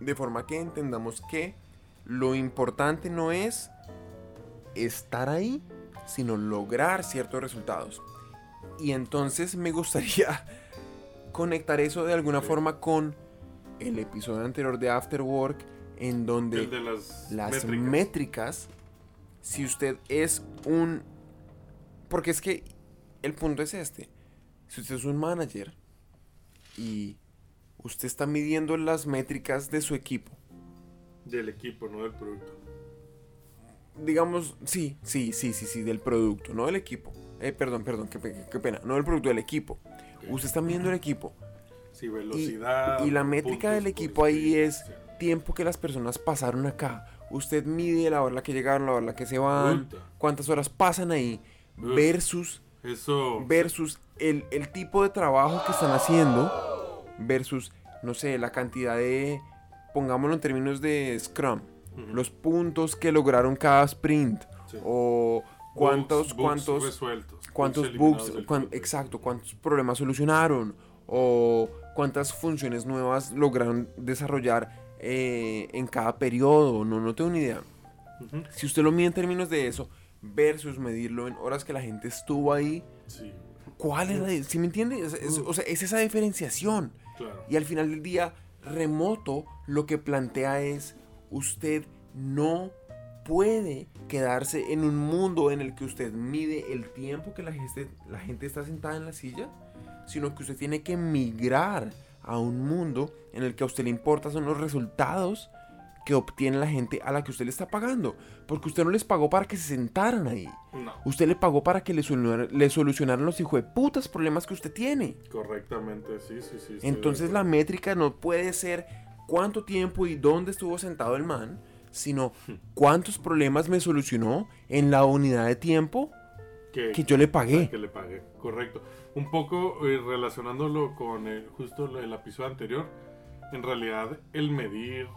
de forma que entendamos que lo importante no es estar ahí, sino lograr ciertos resultados. Y entonces me gustaría conectar eso de alguna forma con el episodio anterior de After Work, en donde las, las métricas. métricas. si usted es un... Porque es que el punto es este. Si usted es un manager y usted está midiendo las métricas de su equipo, Del equipo, no del producto. digamos, sí, sí, sí, sí, sí, del producto, no del equipo. Eh, perdón, perdón, qué, pe- qué pena, no del producto, del equipo. Usted está midiendo el equipo. Sí, velocidad. y la métrica del equipo ahí es tiempo que las personas pasaron acá. Usted mide la hora en la que llegaron, la hora la que se van, cuántas horas pasan ahí, Uf. versus. Eso. versus el, el tipo de trabajo que están haciendo, versus, no sé, la cantidad de, pongámoslo en términos de Scrum, los puntos que lograron cada sprint, Sí. o cuántos, Bugs- bugs cuántos, resueltos, cuántos bugs, cuán- exacto, cuántos problemas solucionaron o cuántas funciones nuevas lograron desarrollar eh, en cada periodo, no, no tengo ni idea. Ujú. Si usted lo mide en términos de eso versus medirlo en horas que la gente estuvo ahí, Sí, ¿cuál es la, ¿sí me entiende? Es- es- o sea, es esa diferenciación. claro. Y al final del día, remoto lo que plantea es, usted no puede quedarse en un mundo en el que usted mide el tiempo que la gente, la gente está sentada en la silla, sino que usted tiene que migrar a un mundo en el que a usted le importa son los resultados que obtiene la gente a la que usted le está pagando. Porque usted no les pagó para que se sentaran ahí. No, Usted le pagó para que le, solucionar- le solucionaran los hijos de putas problemas que usted tiene. correctamente, sí, sí, sí. Entonces la métrica no puede ser cuánto tiempo y dónde estuvo sentado el man, sino cuántos problemas me solucionó en la unidad de tiempo que, que yo le pagué. que le pagué, correcto. Un poco eh, relacionándolo con el, justo el episodio anterior, en realidad el medir, eh,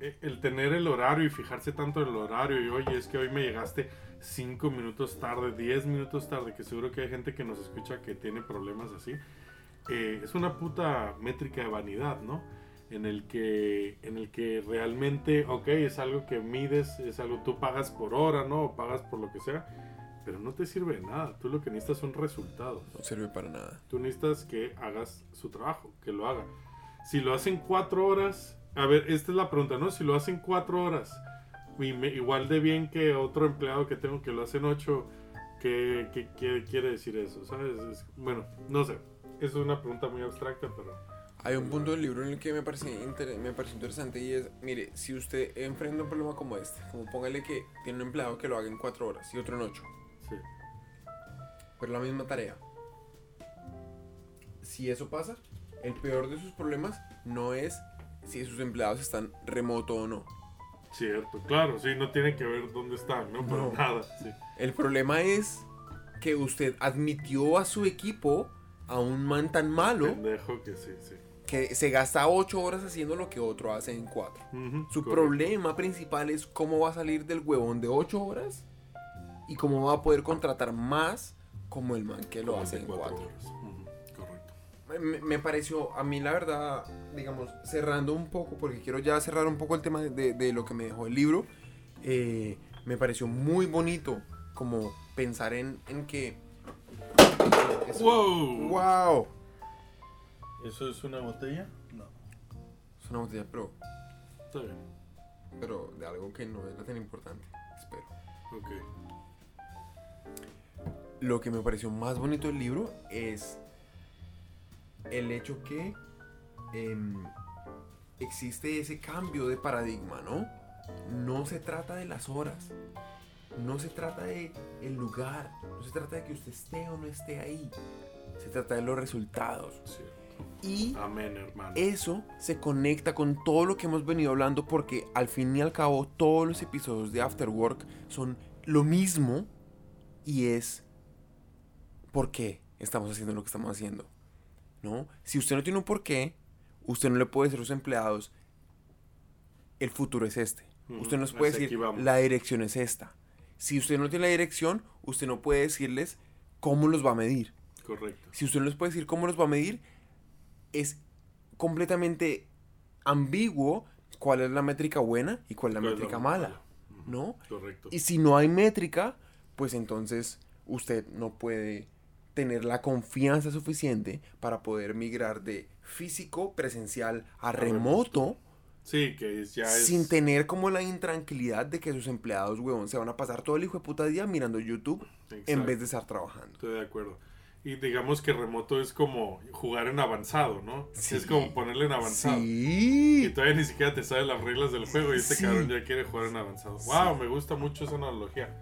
el tener el horario y fijarse tanto en el horario y oye, es que hoy me llegaste 5 minutos tarde, 10 minutos tarde, que seguro que hay gente que nos escucha que tiene problemas así. eh, es una puta métrica de vanidad, ¿no? En el que, en el que realmente, ok, es algo que mides, es algo tú pagas por hora, ¿no? O pagas por lo que sea, pero no te sirve de nada. Tú lo que necesitas son resultados. No sirve para nada. Tú necesitas que hagas su trabajo, que lo haga. Si lo hacen cuatro horas, a ver, esta es la pregunta, ¿no? Si lo hacen cuatro horas, y me- igual de bien que otro empleado que tengo que lo hacen ocho, ¿qué, qué- qué quiere decir eso? ¿Sabes? Es- bueno, no sé. Es una pregunta muy abstracta, pero Hay un punto del libro en el que me parece, me pareció interesante y es, mire, si usted enfrenta un problema como este, como póngale que tiene un empleado que lo haga en cuatro horas y otro en ocho, Sí. pero la misma tarea. Si eso pasa, el peor de sus problemas no es si sus empleados están remoto o no. Cierto, claro, sí, no tiene que ver dónde están, ¿no? Para No. nada, sí. El problema es que usted admitió a su equipo a un man tan malo Pendejo que sí, sí. que se gasta ocho horas haciendo lo que otro hace en cuatro. Ujú, Su correcto. problema principal es cómo va a salir del huevón de 8 horas y cómo va a poder contratar más como el man que lo hace en cuatro 4. horas. Me, me pareció, a mí la verdad, digamos, cerrando un poco, porque quiero ya cerrar un poco el tema de, de- de lo que me dejó el libro, eh, me pareció muy bonito como pensar en, en que... eso- ¡Wow! ¡Wow! ¿Eso es una botella? No. Es una botella, pero, Está bien. pero de algo que no era tan importante, espero. Ok. Lo que me pareció más bonito del libro es el hecho que em, existe ese cambio de paradigma, ¿no? No se trata de las horas, no se trata de el lugar, no se trata de que usted esté o no esté ahí, se trata de los resultados. Y Amén, hermano. eso se conecta con todo lo que hemos venido hablando porque al fin y al cabo todos los episodios de After Work son lo mismo y es por qué estamos haciendo lo que estamos haciendo. ¿No? Si usted no tiene un por qué, usted no le puede decir a sus empleados el futuro es este. Usted nos puede hacia aquí decir la dirección es esta. Si usted no tiene la dirección, usted no puede decirles cómo los va a medir. Correcto. Si usted no les puede decir cómo los va a medir, es completamente ambiguo cuál es la métrica buena y cuál es la ¿Cuál es métrica la mala, mala? ¿no? Correcto. Y si no hay métrica, pues entonces usted no puede tener la confianza suficiente para poder migrar de físico, presencial a remoto Sí, que ya es. sin tener como la intranquilidad de que sus empleados, huevón, se van a pasar todo el hijo de puta día mirando YouTube en Exacto. vez de estar trabajando. Estoy de acuerdo. Y digamos que remoto es como jugar en avanzado, ¿no? Sí. Es como ponerle en avanzado. Sí. Y todavía ni siquiera te sabes las reglas del juego y este Sí. cabrón ya quiere jugar en avanzado. Wow, me gusta mucho esa analogía.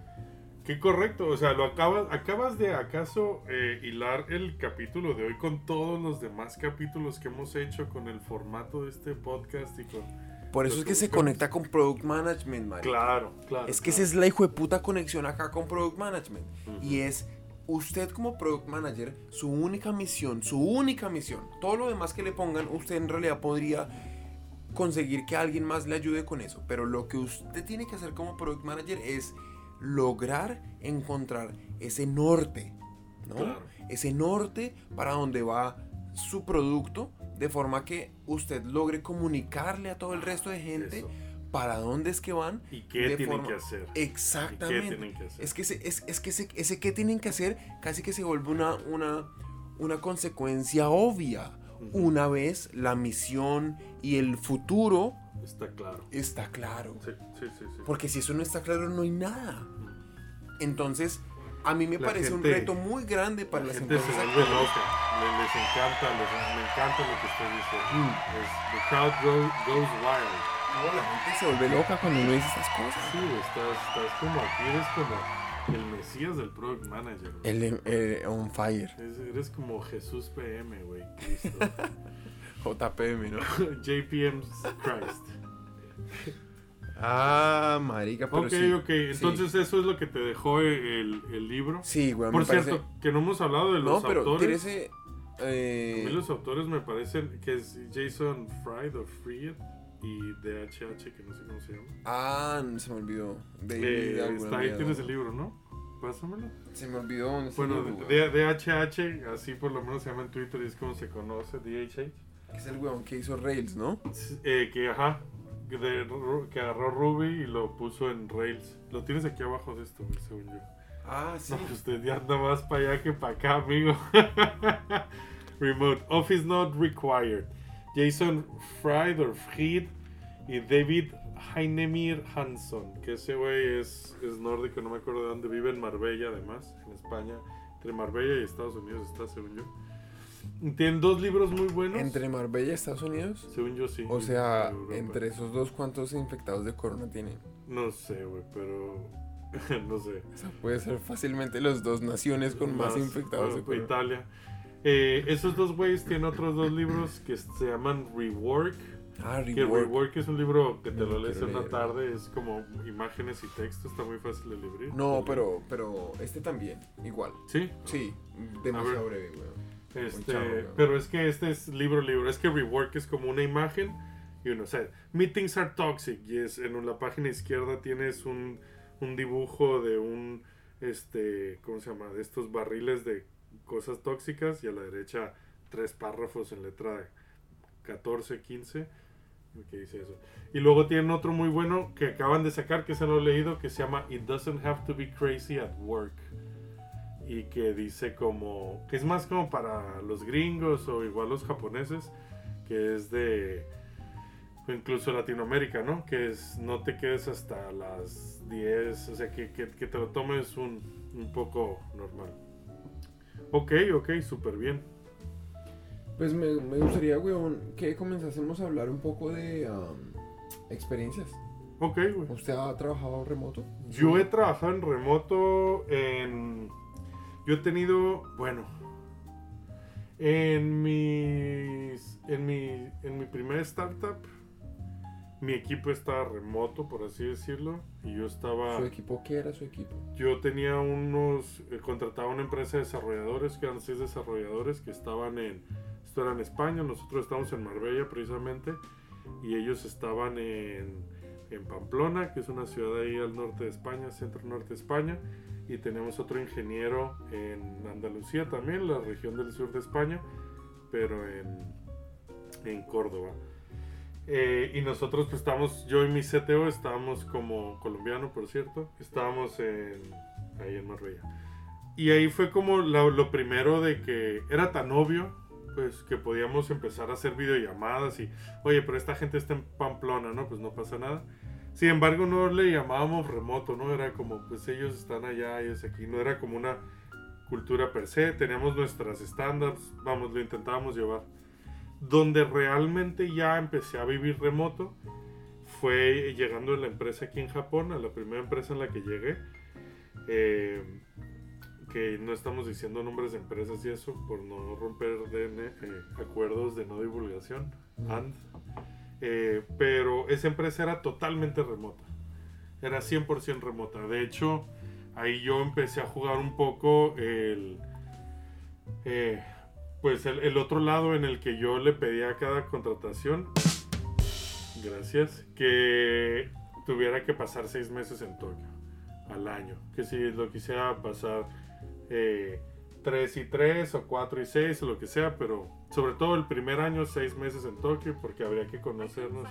Qué correcto, o sea, lo acabas, acabas de acaso eh, hilar el capítulo de hoy con todos los demás capítulos que hemos hecho con el formato de este podcast y con... Por eso es que se conecta con Product Management, marica. Claro, claro. Es que claro. esa es la hijo de puta conexión acá con Product Management. Y es usted como Product Manager, su única misión, su única misión. Todo lo demás que le pongan, usted en realidad podría conseguir que alguien más le ayude con eso. Pero lo que usted tiene que hacer como Product Manager es lograr encontrar ese norte, ¿no? Claro. Ese norte para donde va su producto, de forma que usted logre comunicarle a todo el resto de gente Eso. para dónde es que van. ¿Y qué tienen forma- que hacer? Exactamente. ¿Y qué tienen que hacer? Es que, ese, es, es que ese, ese qué tienen que hacer casi que se vuelve una, una, una consecuencia obvia. Una vez la misión y el futuro Está claro. está claro. Sí, sí, sí. sí. Porque si eso no está claro, no hay nada. Entonces, a mí me La parece un gente- reto muy grande para la las gente se empresas. vuelve actuales. loca. Le- les encanta, les- me encanta lo que usted dice. Mm. Es, the crowd go- goes wild. No, la gente se vuelve loca cuando uno dice estas cosas. Sí, estás, estás como aquí, eres como el mesías del product manager. güey. El, on fire. Es- eres como Jesús PM, güey. Cristo. JPM, ¿no? JPM Christ. Ah, marica, pero ok, sí. ok. Entonces eso es lo que te dejó el, el libro. Sí, güey, Por me parece- cierto, que no hemos hablado de No, los pero autores. tírese. A Eh, mí los autores me parecen que es Jason Fried o Fried y DHH, que no sé cómo se llama. Ah, se me olvidó. David Eh, está ahí tienes el libro, ¿no? Pásamelo. Se me olvidó Bueno, DHH, así por lo menos se llama en Twitter y es como se conoce, DHH. Es el weón que hizo Rails, ¿no? Eh, que, ajá, que de que agarró Ruby y lo puso en Rails. Lo tienes aquí abajo de esto, según yo. Ah, sí. No, pues usted ya anda más para allá que para acá, amigo. Remote Office Not Required. Jason Fried or Fried y David Heinemir Hansson. Que ese güey es, es nórdico, no me acuerdo de dónde. Vive en Marbella, además, en España. Entre Marbella y Estados Unidos está, según yo. Tienen dos libros muy buenos. ¿Entre Marbella y Estados Unidos? Según yo sí. O sea, entre esos dos, ¿cuántos infectados de corona tienen? No sé, güey, pero... no sé. O sea, puede ser fácilmente las dos naciones con más, infectados de corona. Italia. Eh, esos dos güeyes tienen otros dos libros que se llaman Rework. Ah, Que Rework. Rework es un libro que te No lo lees en una leer. tarde, es como imágenes y texto, está muy fácil de leer. No, pero, pero este también, igual. Sí, Sí, demasiado breve, weón. Este, charro, pero es que este es libro libro, es que Rework es como una imagen y uno, o sea, meetings are toxic y es en la página izquierda tienes un, un dibujo de un este, ¿cómo se llama? de estos barriles de cosas tóxicas y a la derecha tres párrafos en letra 14, 15 que dice eso. Y luego tienen otro muy bueno que acaban de sacar que se lo he leído que se llama It doesn't have to be crazy at work y que dice como que es más como para los gringos o igual los japoneses que es de incluso Latinoamérica, ¿no? Que es no te quedes hasta las 10, o sea, que, que- que te lo tomes un, un poco normal. Ok, ok, súper bien. Pues me, me gustaría, weón, que comenzásemos a hablar un poco de um, experiencias. Ok, güey. ¿Usted ha trabajado remoto? Yo he trabajado en remoto en... Yo he tenido, bueno, en mis... En mi, en mi primer startup, mi equipo estaba remoto, por así decirlo, y yo estaba... ¿Su equipo qué era su equipo? Yo tenía unos, eh, contrataba una empresa de desarrolladores, que eran seis desarrolladores que estaban en, esto era en España, nosotros estamos en Marbella precisamente, y ellos estaban en, en Pamplona, que es una ciudad ahí al norte de España, centro norte de España, y tenemos otro ingeniero en Andalucía también, la región del sur de España, pero en, en Córdoba. Eh, y nosotros pues estábamos, yo y mi CTO estábamos como colombiano, por cierto, estábamos en, ahí en Marbella. Y ahí fue como lo, lo primero de que era tan obvio, pues que podíamos empezar a hacer videollamadas y, oye, pero esta gente está en Pamplona, ¿no? Pues no pasa nada. Sin embargo, no le llamábamos remoto, ¿no? Era como, pues ellos están allá, ellos aquí, no era como una cultura per se, teníamos nuestras estándares, vamos, lo intentábamos llevar donde realmente ya empecé a vivir remoto fue llegando a la empresa aquí en Japón, a la primera empresa en la que llegué. eh, que no estamos diciendo nombres de empresas y eso por no romper DN, eh, acuerdos de no divulgación. And, eh, pero esa empresa era totalmente remota. Era 100% remota. De hecho, ahí yo empecé a jugar un poco el... eh, pues el, otro lado en el que yo le pedía a cada contratación, gracias, que tuviera que pasar seis meses en Tokio al año. Que si lo quisiera pasar eh, tres y tres o cuatro y seis o lo que sea, pero sobre todo el primer año seis meses en Tokio porque habría que conocernos.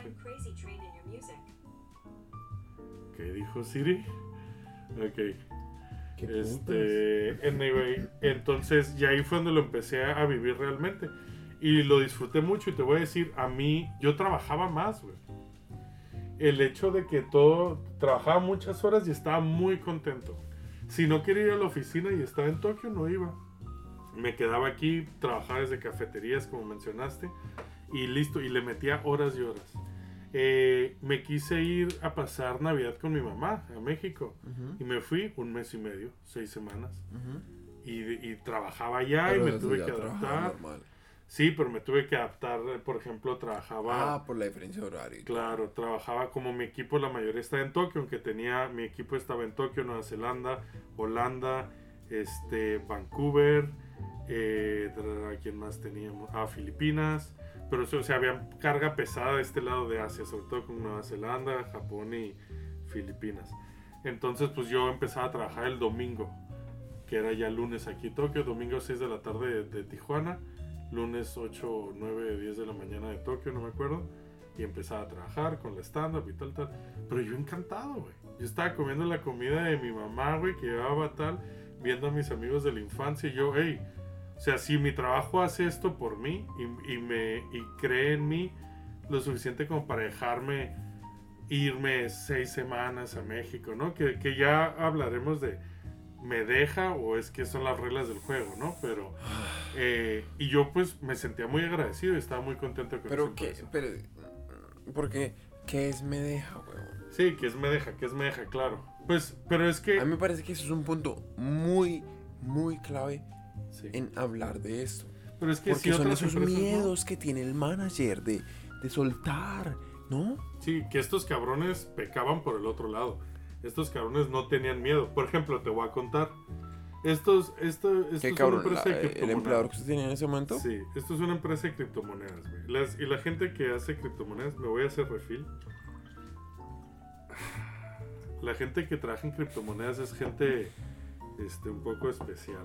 ¿Qué dijo Siri? Ok. Este, anyway, entonces ya ahí fue donde lo empecé a vivir realmente. Y lo disfruté mucho y te voy a decir, a mí, yo trabajaba más, güey. El hecho de que todo, trabajaba muchas horas y estaba muy contento. Si no quería ir a la oficina y estaba en Tokio, no iba. Me quedaba aquí, trabajaba desde cafeterías, como mencionaste, y listo, y le metía horas y horas. Eh, me quise ir a pasar Navidad con mi mamá a México. Ujú, Y me fui un mes y medio, seis semanas. ujú. Y, y trabajaba allá Pero y me tuve que adaptar. Sí, pero me tuve que adaptar. Por ejemplo, trabajaba. Ah, por la diferencia de horario. Claro, trabajaba como mi equipo, la mayoría está en Tokio, aunque tenía, mi equipo estaba en Tokio, Nueva Zelanda, Holanda, este, Vancouver, eh, ¿quién más teníamos? Ah, Filipinas, pero o sea, había carga pesada de este lado de Asia, sobre todo con Nueva Zelanda, Japón y Filipinas. Entonces, pues yo empezaba a trabajar el domingo, que era ya lunes aquí Tokio, domingo 6 de la tarde de, de Tijuana, lunes 8, 9, 10 de la mañana de Tokio, no me acuerdo y empezaba a trabajar con la stand-up y tal, tal. Pero yo encantado, güey. Yo estaba comiendo la comida de mi mamá, güey, que llevaba tal, viendo a mis amigos de la infancia y yo, hey, o sea, si mi trabajo hace esto por mí y, y me y cree en mí lo suficiente como para dejarme irme seis semanas a México, ¿no? Que, que ya hablaremos de me deja o es que son las reglas del juego, ¿no? Pero, eh, y yo pues me sentía muy agradecido y estaba muy contento con Pero qué, empresa. pero, porque, ¿qué es me deja, huevón? Sí, que es me deja, que es me deja, claro. Pues, pero es que... A mí me parece que eso es un punto muy, muy clave sí. en hablar de esto. Pero es que Porque si son esos empresas no. miedos que tiene el manager de, de soltar, ¿no? Sí, que estos cabrones pecaban por el otro lado. Estos cabrones no tenían miedo. Por ejemplo, te voy a contar. Estos, esto, esto ¿Qué es cabrón? una empresa la- de ¿El empleador que usted tenía en ese momento? Sí, esto es una empresa de criptomonedas, güey. Las- y la gente que hace criptomonedas, me voy a hacer refil. La gente que trabaja en criptomonedas es gente este, un poco especial.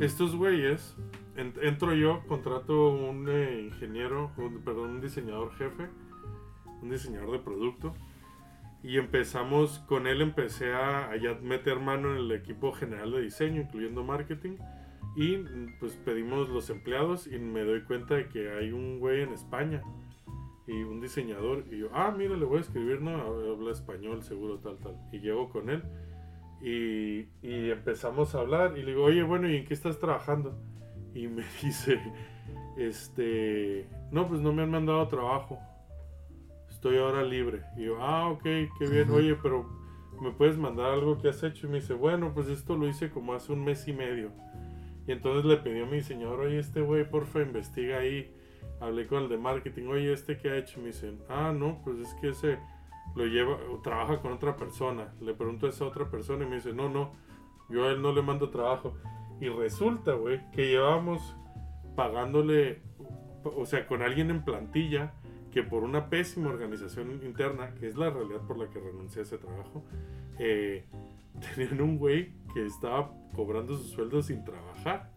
Estos güeyes, en- entro yo, contrato un eh, ingeniero, un, perdón, un diseñador jefe, un diseñador de producto. Y empezamos, con él empecé a, a ya meter mano en el equipo general de diseño, incluyendo marketing. Y pues pedimos los empleados y me doy cuenta de que hay un güey en España y un diseñador. Y yo, ah, mira, le voy a escribir, no, habla español, seguro, tal, tal. Y llego con él y, y empezamos a hablar. Y le digo, oye, bueno, ¿y en qué estás trabajando? Y me dice, este, no, pues no me han mandado trabajo. Estoy ahora libre. Y yo, ah, ok, qué bien. Oye, pero ¿me puedes mandar algo que has hecho? Y me dice, bueno, pues esto lo hice como hace un mes y medio. Y entonces le pedí a mi diseñador, oye, este güey, porfa, investiga ahí. Hablé con el de marketing, oye, ¿este qué ha hecho? Me dicen, ah, no, pues es que ese lo lleva, o trabaja con otra persona. Le pregunto a esa otra persona y me dice, no, no, yo a él no le mando trabajo. Y resulta, güey, que llevamos pagándole, o sea, con alguien en plantilla que por una pésima organización interna, que es la realidad por la que renuncié a ese trabajo, eh, tenían un güey que estaba cobrando su sueldo sin trabajar.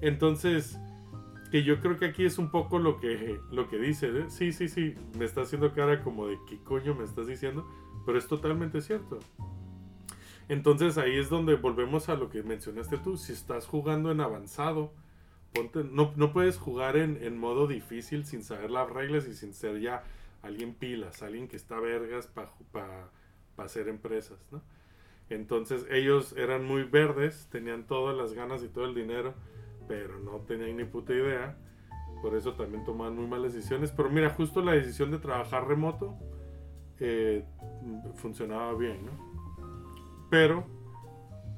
Entonces, que yo creo que aquí es un poco lo que, lo que dice, ¿eh? sí, sí, sí, me está haciendo cara como de qué coño me estás diciendo, pero es totalmente cierto. Entonces ahí es donde volvemos a lo que mencionaste tú, si estás jugando en avanzado, no, no puedes jugar en, en modo difícil sin saber las reglas y sin ser ya alguien pilas, alguien que está vergas para hacer empresas, ¿no? Entonces ellos eran muy verdes, tenían todas las ganas y todo el dinero, pero no tenían ni puta idea. Por eso también tomaban muy malas decisiones. Pero mira, justo la decisión de trabajar remoto eh, funcionaba bien, ¿no? Pero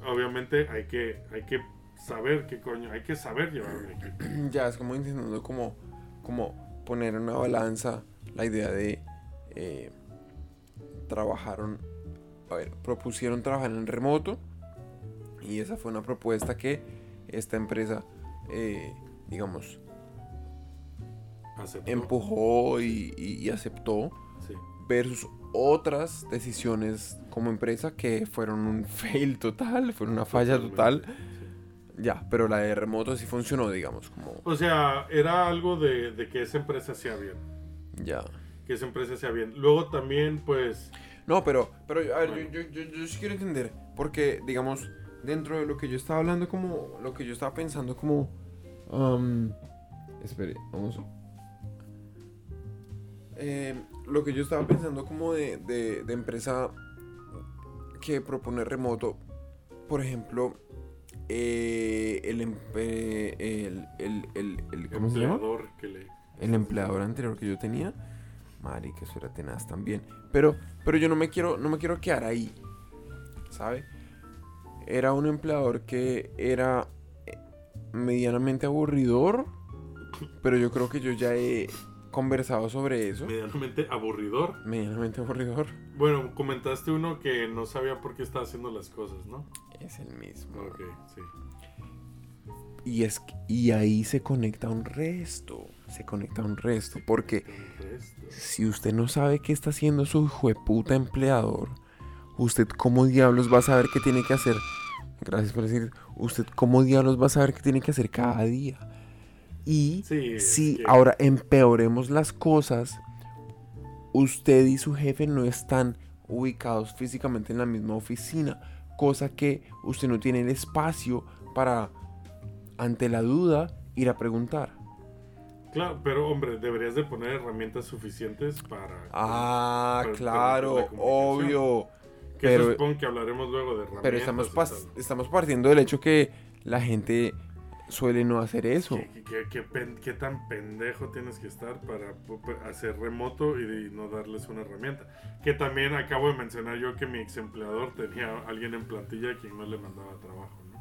obviamente hay que, hay que saber qué coño, hay que saber llevar un equipo. Ya, es como intentando como, como poner en una balanza la idea de eh, trabajaron, a ver, propusieron trabajar en remoto y esa fue una propuesta que esta empresa, eh, digamos, Aceptó. empujó y, y- y aceptó Sí. versus otras decisiones como empresa que fueron un fail total, fueron una falla total. Sí. Ya, pero la de remoto sí funcionó, digamos, como O sea, era algo de, de que esa empresa hacía bien. ya. Que esa empresa hacía bien. Luego también, pues, No, pero, pero a ver, Bueno. yo, yo, yo, yo sí quiero entender, porque, digamos, dentro de lo que yo estaba hablando, como, lo que yo estaba pensando, como, um, espere, vamos. Eh, lo que yo estaba pensando como de, de, de empresa que propone remoto, por ejemplo, eh, el, eh, el, el, el, el- ¿cómo se llama? empleador que le... el empleador anterior que yo tenía, Mari, que eso era tenaz también. Pero, pero yo no me quiero, no me quiero quedar ahí, ¿sabe? Era un empleador que era eh, medianamente aburridor, pero yo creo que yo ya he conversado sobre eso. medianamente aburridor. Medianamente aburridor. Bueno, comentaste uno que no sabía por qué estaba haciendo las cosas, ¿no? Es el mismo. Ok, sí. Y, es, que- y ahí se conecta un resto. Se conecta un resto. Porque resto. Si usted no sabe qué está haciendo su puta empleador, usted cómo diablos va a saber qué tiene que hacer. Gracias por decir, usted cómo diablos va a saber qué tiene que hacer cada día. Y Sí, si que- ahora empeoremos las cosas, usted y su jefe no están ubicados físicamente en la misma oficina, cosa que usted no tiene el espacio para, ante la duda, ir a preguntar. Claro, pero hombre, deberías de poner herramientas suficientes para... Ah, para- claro, obvio. Que Pero- eso supongo que hablaremos luego de herramientas. Pero estamos, y estamos partiendo del hecho que la gente suele no hacer eso. ¿Qué, qué- qué pen- qué tan pendejo tienes que estar para hacer remoto y, de- no darles una herramienta? Que también acabo de mencionar yo que mi ex empleador tenía a alguien en plantilla a quien no le mandaba trabajo, ¿no?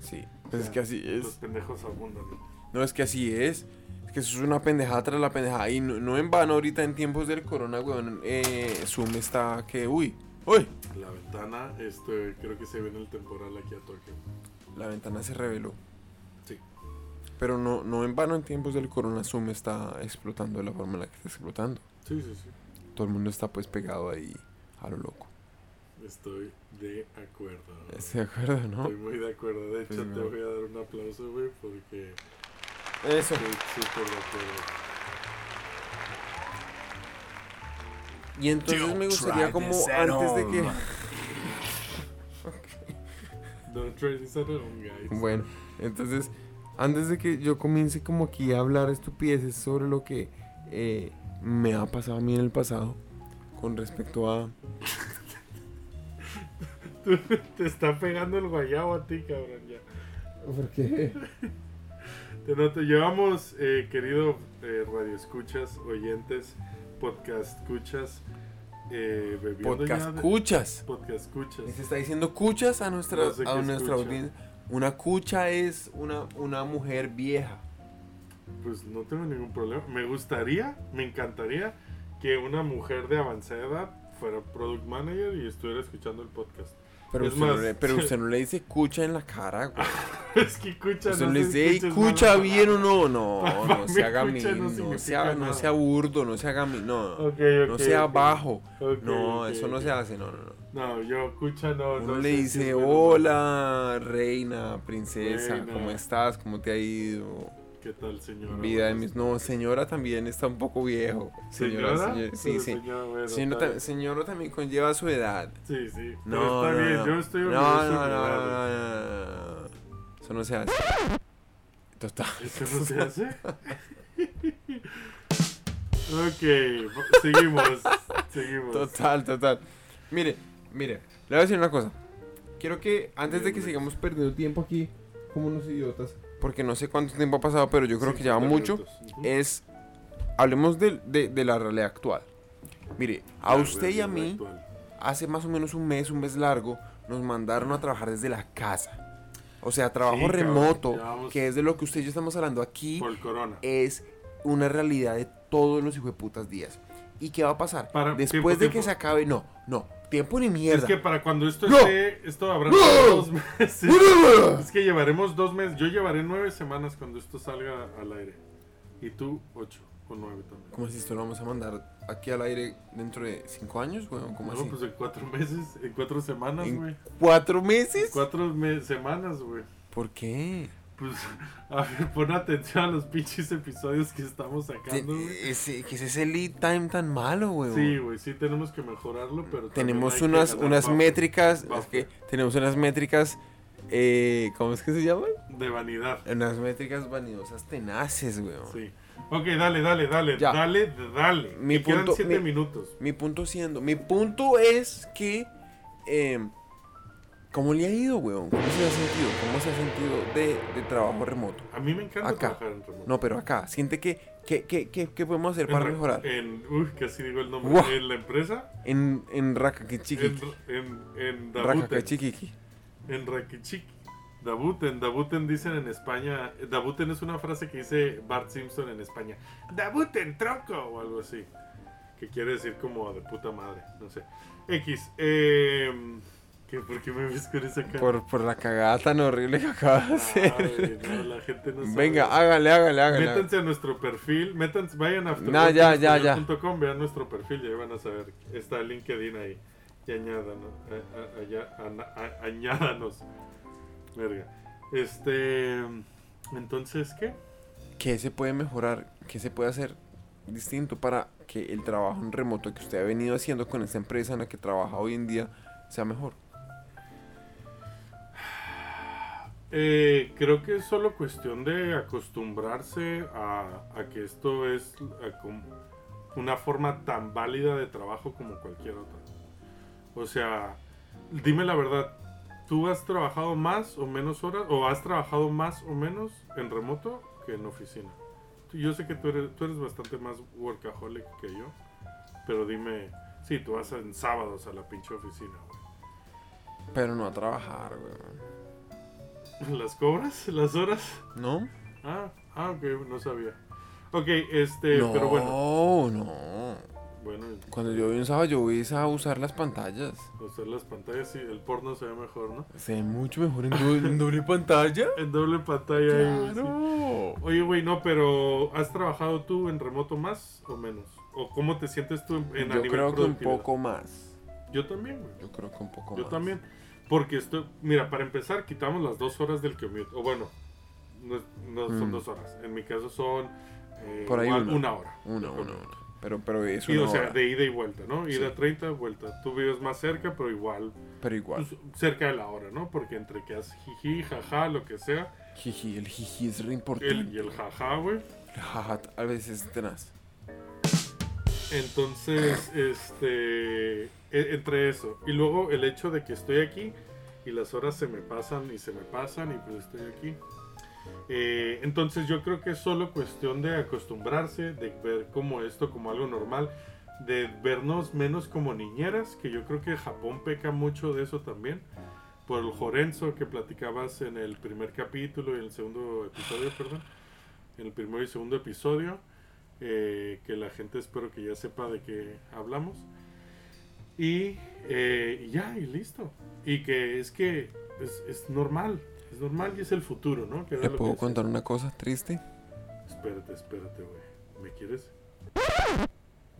Sí, pues es que así Los es. pendejos abundan, ¿no? No, es que así es. Es que eso es una pendejada tras la pendejada. Y no, no en vano ahorita en tiempos del corona, weón, eh, Zoom está que, uy, uy. La ventana, este, creo que se ve en el temporal aquí a Tokio. La ventana se reveló. Sí. Pero no, no en vano en tiempos del corona Zoom está explotando de la forma en la que está explotando. Sí, sí, sí. Todo el mundo está pues pegado ahí a lo loco. Estoy de acuerdo. ¿Estás de acuerdo, no? Estoy muy de acuerdo. De hecho, Pues, te no. voy a dar un aplauso, güey, porque Eso. estoy súper de acuerdo. Y entonces me gustaría como antes de que... Don't try this at home, guys. Bueno, entonces, antes de que yo comience como aquí a hablar estupideces sobre lo que eh, me ha pasado a mí en el pasado con respecto a... Te está pegando el guayabo a ti, cabrón, ya. ¿Por qué? Te noto. Llevamos, eh, querido eh, radio escuchas, oyentes, podcast escuchas, eh, Podcast ya de- cuchas. Podcast escuchas. Se está diciendo cuchas a nuestra, No sé qué a es nuestra audiencia. Una cucha es una, una mujer vieja. Pues no tengo ningún problema. Me gustaría, me encantaría que una mujer de avanzada edad fuera product manager y estuviera escuchando el podcast. Pero, Es usted, no más- le, pero usted no le dice cucha en la cara, güey. Es que escucha, Usted no no le se dice, "Ey, escucha, bien o palabra". no. No, no mí se haga mi, cucha no no, sea, no sea burdo, no se haga mi, no. No sea bajo. No, eso no se hace, no, no, no. No, yo escucha no. Uno no le dice, hola, reina, princesa, Reina. ¿cómo estás? ¿Cómo te ha ido? ¿Qué tal, señora? Vida de mis... No, señora también está un poco viejo. Señora, ¿Señora? señor- sí, sí. señora, bueno, Señora, ta- también conlleva su edad. Sí, sí. No, pero está no, bien, no. yo estoy no, orgulloso no, no, no. Eso no se hace. Total. ¿Eso no se hace? ok, seguimos. Seguimos. Total, total. Mire, mire, le voy a decir una cosa. Quiero que antes de que sigamos perdiendo tiempo aquí como unos idiotas, porque no sé cuánto tiempo ha pasado, pero yo creo que 50 lleva mucho, minutos. Ujú. es hablemos de, de- de la realidad actual. Mire, a La usted y a mí, actual. hace más o menos un mes, un mes largo, nos mandaron a trabajar desde la casa. O sea, trabajo Sí, cabrón, remoto, llevamos- que es de lo que usted y yo estamos hablando aquí, Por corona. es una realidad de todos los hijueputas días. ¿Y qué va a pasar? Para- Después tiempo, de que tiempo. se acabe, no, no, tiempo ni mierda. Es que para cuando esto ¡No! esté, esto habrá ¡No! dos meses. es que llevaremos dos meses. Yo llevaré nueve semanas cuando esto salga al aire. Y tú, ocho o nueve también. ¿Cómo así esto lo vamos a mandar aquí al aire dentro de cinco años, weón? ¿Cómo No, así? pues en cuatro meses, en cuatro semanas, ¿En güey. ¿Cuatro meses? Cuatro me- semanas, güey. ¿Por qué? Pues, a ver, pon atención a los pinches episodios que estamos sacando, güey. ese, ¿Qué es ese lead time tan malo, weón? Sí, güey, sí tenemos que mejorarlo, pero tenemos unas, unas métricas, es que tenemos unas métricas, eh, ¿cómo es que se llaman? de vanidad. Unas métricas vanidosas tenaces, weón. Sí. Ok, dale, dale, dale, Ya. dale, dale. Mi Me quedan punto- siete mi- minutos. Mi punto siendo, mi punto es que, eh, ¿cómo le ha ido, weón? ¿Cómo se ha sentido? ¿Cómo se ha sentido de, de trabajo remoto? A mí me encanta Acá. trabajar en remoto. No, pero acá, siente que, que podemos hacer En para mejorar. En, uy, casi digo el nombre. En la empresa. En, en En, Rakakichiki. en, en. Rakakichiki. En Rakichik. Dabuten. Dabuten dicen en España. Dabuten es una frase que dice Bart Simpson en España. Dabuten, tronco. O algo así. Que quiere decir como de puta madre. No sé. X. Eh, ¿qué, ¿Por qué me ves con esa cara? Por, por la cagada tan horrible que acabas de hacer. Ay, no, la gente no sabe. Venga, hágale, hágale, hágale. Métanse a nuestro perfil, métanse, vayan a No, ya, ya, ya. afterwork.com, vean nuestro perfil y ahí van a saber. Está el LinkedIn ahí. Y añádanos. a- a- a- añádanos. Verga. Este. Entonces, ¿qué? ¿Qué se puede mejorar? ¿Qué se puede hacer distinto para que el trabajo en remoto que usted ha venido haciendo con esta empresa en la que trabaja hoy en día sea mejor? Eh, creo que es solo cuestión de acostumbrarse a, a que esto es a com- una forma tan válida de trabajo como cualquier otra. O sea, dime la verdad, ¿tú has trabajado más o menos horas o has trabajado más o menos en remoto que en oficina? Yo sé que tú eres, tú eres bastante más workaholic que yo, pero dime, sí, tú vas en sábados a la pinche oficina, güey. Pero no a trabajar, weón. ¿Las cobras? ¿Las horas? ¿No? Ah, ah, ok, no sabía. Ok, este, no, pero bueno. no. Bueno, Cuando yo voy un sábado, yo voy a usar las pantallas. usar las pantallas, sí, el porno se ve mejor, ¿no? Se ve mucho mejor en doble, en doble pantalla. En doble pantalla. sí. Claro. Oye, güey, no, pero ¿has trabajado tú en remoto más o menos? ¿O cómo te sientes tú en, en Yo creo que un poco más. Yo también, güey. Yo creo que un poco Yo más. también. Porque esto, mira, para empezar, quitamos las dos horas del commute. O bueno, no, son Mm. dos horas. En mi caso son eh, Por ahí igual una. una hora. Una, una, una. Pero, pero es Y o sea, hora. de ida y vuelta, ¿no? Ida Sí. 30, vuelta. Tú vives más cerca, pero igual Pero igual. pues, cerca de la hora, ¿no? Porque entre que haces jiji, jaja, lo que sea, Jiji, el jiji es re importante. el, y el jaja, güey. Jaja, a veces es tenaz. Entonces, este, e- entre eso y luego el hecho de que estoy aquí y las horas se me pasan y se me pasan y pues estoy aquí. Eh, entonces yo creo que es solo cuestión de acostumbrarse, de ver como esto como algo normal, de vernos menos como niñeras, que yo creo que Japón peca mucho de eso también, por el Jorenzo que platicabas en el primer capítulo y en el segundo episodio, perdón, en el primer y segundo episodio, eh, que la gente espero que ya sepa de qué hablamos. Y, eh, ya, y listo. Y que es que es, es normal, es normal y es el futuro, ¿no? Que era ¿Le lo puedo contar una cosa triste? Espérate, espérate, güey. ¿Me quieres?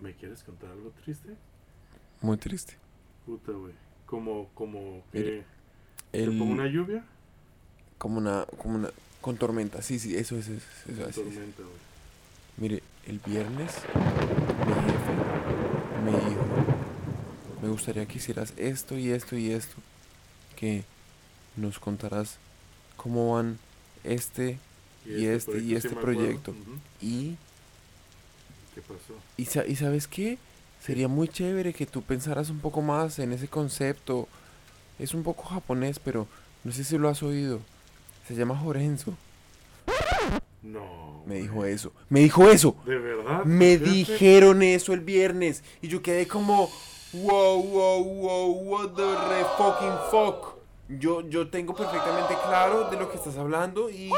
¿Me quieres contar algo triste? Muy triste. Puta, güey. Como, como que... El, ¿Tipo una lluvia? Como una, como una, con tormenta. Sí, sí, eso es, eso, eso así. Tormenta, güey. Mire, el viernes mi jefe me dijo, me gustaría que hicieras esto y esto y esto, que nos contarás cómo van este y este y este me acuerdo. proyecto. Y, ¿Qué pasó? y, sa- y sabes qué, sería muy chévere que tú pensaras un poco más en ese concepto. Es un poco japonés, pero no sé si lo has oído. Se llama Jorenzo. No. Me güey. dijo eso. Me dijo eso. ¿De verdad? Me dijeron eso el viernes y yo quedé como wow wow wow what the re fucking fuck. Yo yo tengo perfectamente claro de lo que estás hablando y,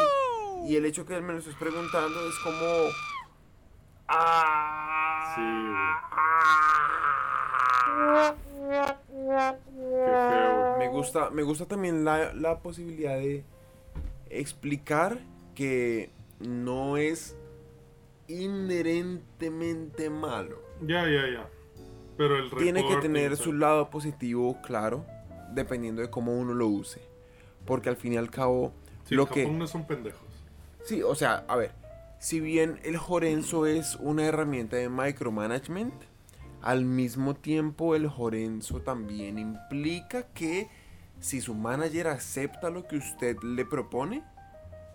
y el hecho que me lo estés preguntando es como ah, Qué feo, me gusta me gusta también la, la posibilidad de explicar que no es inherentemente malo. Ya, ya, ya. Pero el tiene que tener su lado positivo claro, dependiendo de cómo uno lo use. Porque al fin y al cabo, Sí, lo que... No son pendejos. Sí, o sea, a ver, si bien el Jorenzo es una herramienta de micromanagement, al mismo tiempo el Jorenzo también implica que si su manager acepta lo que usted le propone,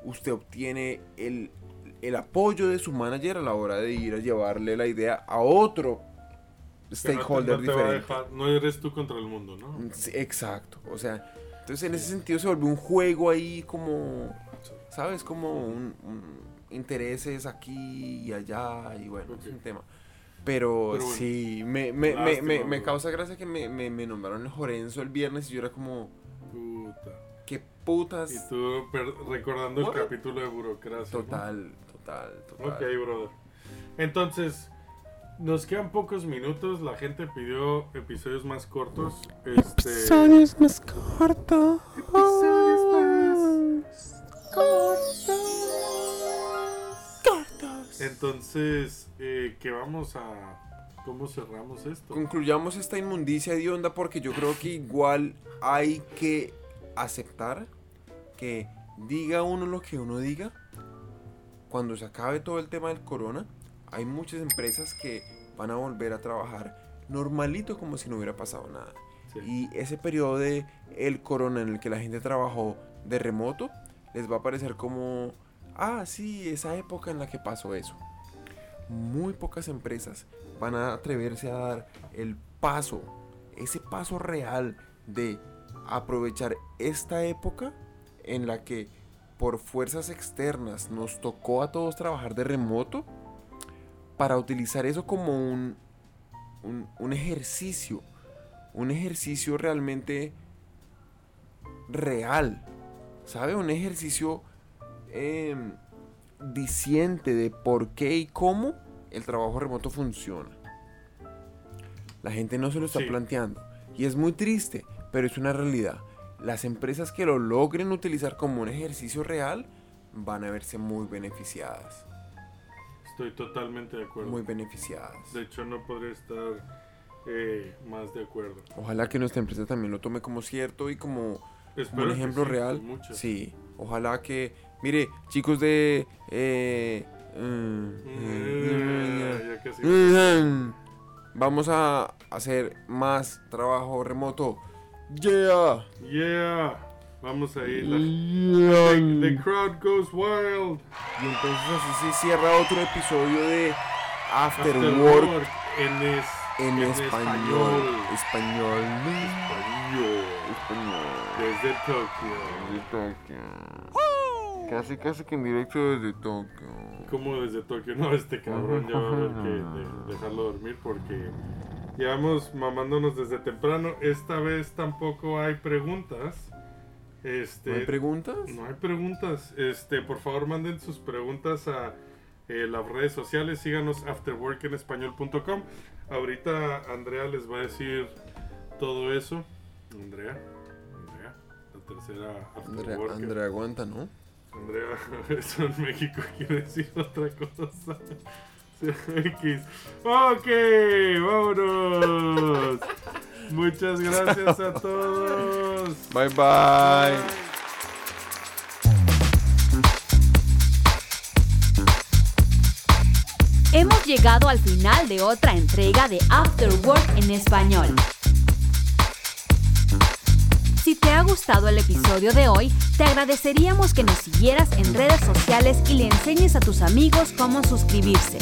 usted obtiene el, el apoyo de su manager a la hora de ir a llevarle la idea a otro No te- stakeholder no te a diferente. dejar- no eres tú contra el mundo, ¿no? Sí, exacto, o sea, entonces en ese sentido se vuelve un juego ahí como, ¿sabes? Como un, un intereses aquí y allá y bueno, Ok. es un tema. Pero, Pero bueno, sí, me, me, lástima, me, me causa gracia que me, nombraron el Jorenzo el viernes y yo era como, Puta. ¿qué putas? Y tú recordando el capítulo de burocracia. ¿no? Total, total, total. Ok, brother. Entonces, nos quedan pocos minutos. La gente pidió episodios más cortos. Este, Episodios más cortos. Cortos. entonces, eh, ¿qué vamos a. ¿Cómo cerramos esto? Concluyamos esta inmundicia de onda porque yo creo que igual hay que aceptar que diga uno lo que uno diga. Cuando se acabe todo el tema del corona, hay muchas empresas que van a volver a trabajar normalito como si no hubiera pasado nada. Sí. Y ese periodo de el corona en el que la gente trabajó de remoto, les va a parecer como, ah, sí, esa época en la que pasó eso. Muy pocas empresas van a atreverse a dar el paso ese paso real de aprovechar esta época en la que por fuerzas externas nos tocó a todos trabajar de remoto para utilizar eso como un, un, un ejercicio, un ejercicio realmente real, ¿sabe? Un ejercicio eh, diciente de por qué y cómo el trabajo remoto funciona. La gente no se lo está Sí. planteando. Y es muy triste, pero es una realidad. Las empresas que lo logren utilizar como un ejercicio real van a verse muy beneficiadas. Estoy totalmente de acuerdo. Muy beneficiadas. De hecho, no podría estar eh, más de acuerdo. Ojalá que nuestra empresa también lo tome como cierto y como, un ejemplo sí, real. muchas. Sí, ojalá que, mire, chicos de... eh, mm, vamos a hacer más trabajo remoto. Yeah. Yeah. Vamos a ir. La, the, the crowd goes wild. Y entonces así se cierra otro episodio de After, After Work work en, es, en, español. Español. Español. Español. Desde Tokio. Desde Tokio. Casi, casi que en directo desde Tokio. ¿Cómo desde Tokio? No, este cabrón ya va a haber que de- dejarlo dormir porque llevamos mamándonos desde temprano. Esta vez tampoco hay preguntas. Este, ¿No hay preguntas? No hay preguntas. Este, por favor, manden sus preguntas a eh, las redes sociales. Síganos afterworkenespañol.com. Ahorita Andrea les va a decir todo eso. Andrea, Andrea, la tercera Andrea, aguanta, ¿no? Andrea, eso en México quiere decir otra cosa. X. Ok, vámonos. Muchas gracias a todos. Bye bye. Hemos llegado al final de otra entrega de After Work en español. Si te ha gustado el episodio de hoy, te agradeceríamos que nos siguieras en redes sociales y le enseñes a tus amigos cómo suscribirse.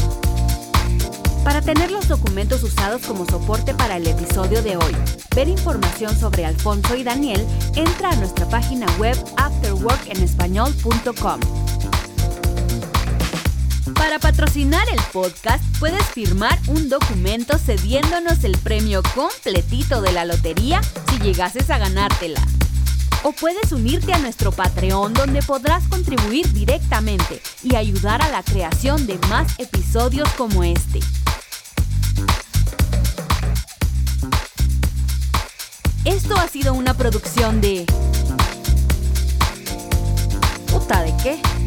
Para tener los documentos usados como soporte para el episodio de hoy, ver información sobre Alfonso y Daniel, entra a nuestra página web afterworkenespañol.com. Para patrocinar el podcast, puedes firmar un documento cediéndonos el premio completito de la lotería si llegases a ganártela. O puedes unirte a nuestro Patreon donde podrás contribuir directamente y ayudar a la creación de más episodios como este. Esto ha sido una producción de... ¿Puta de qué?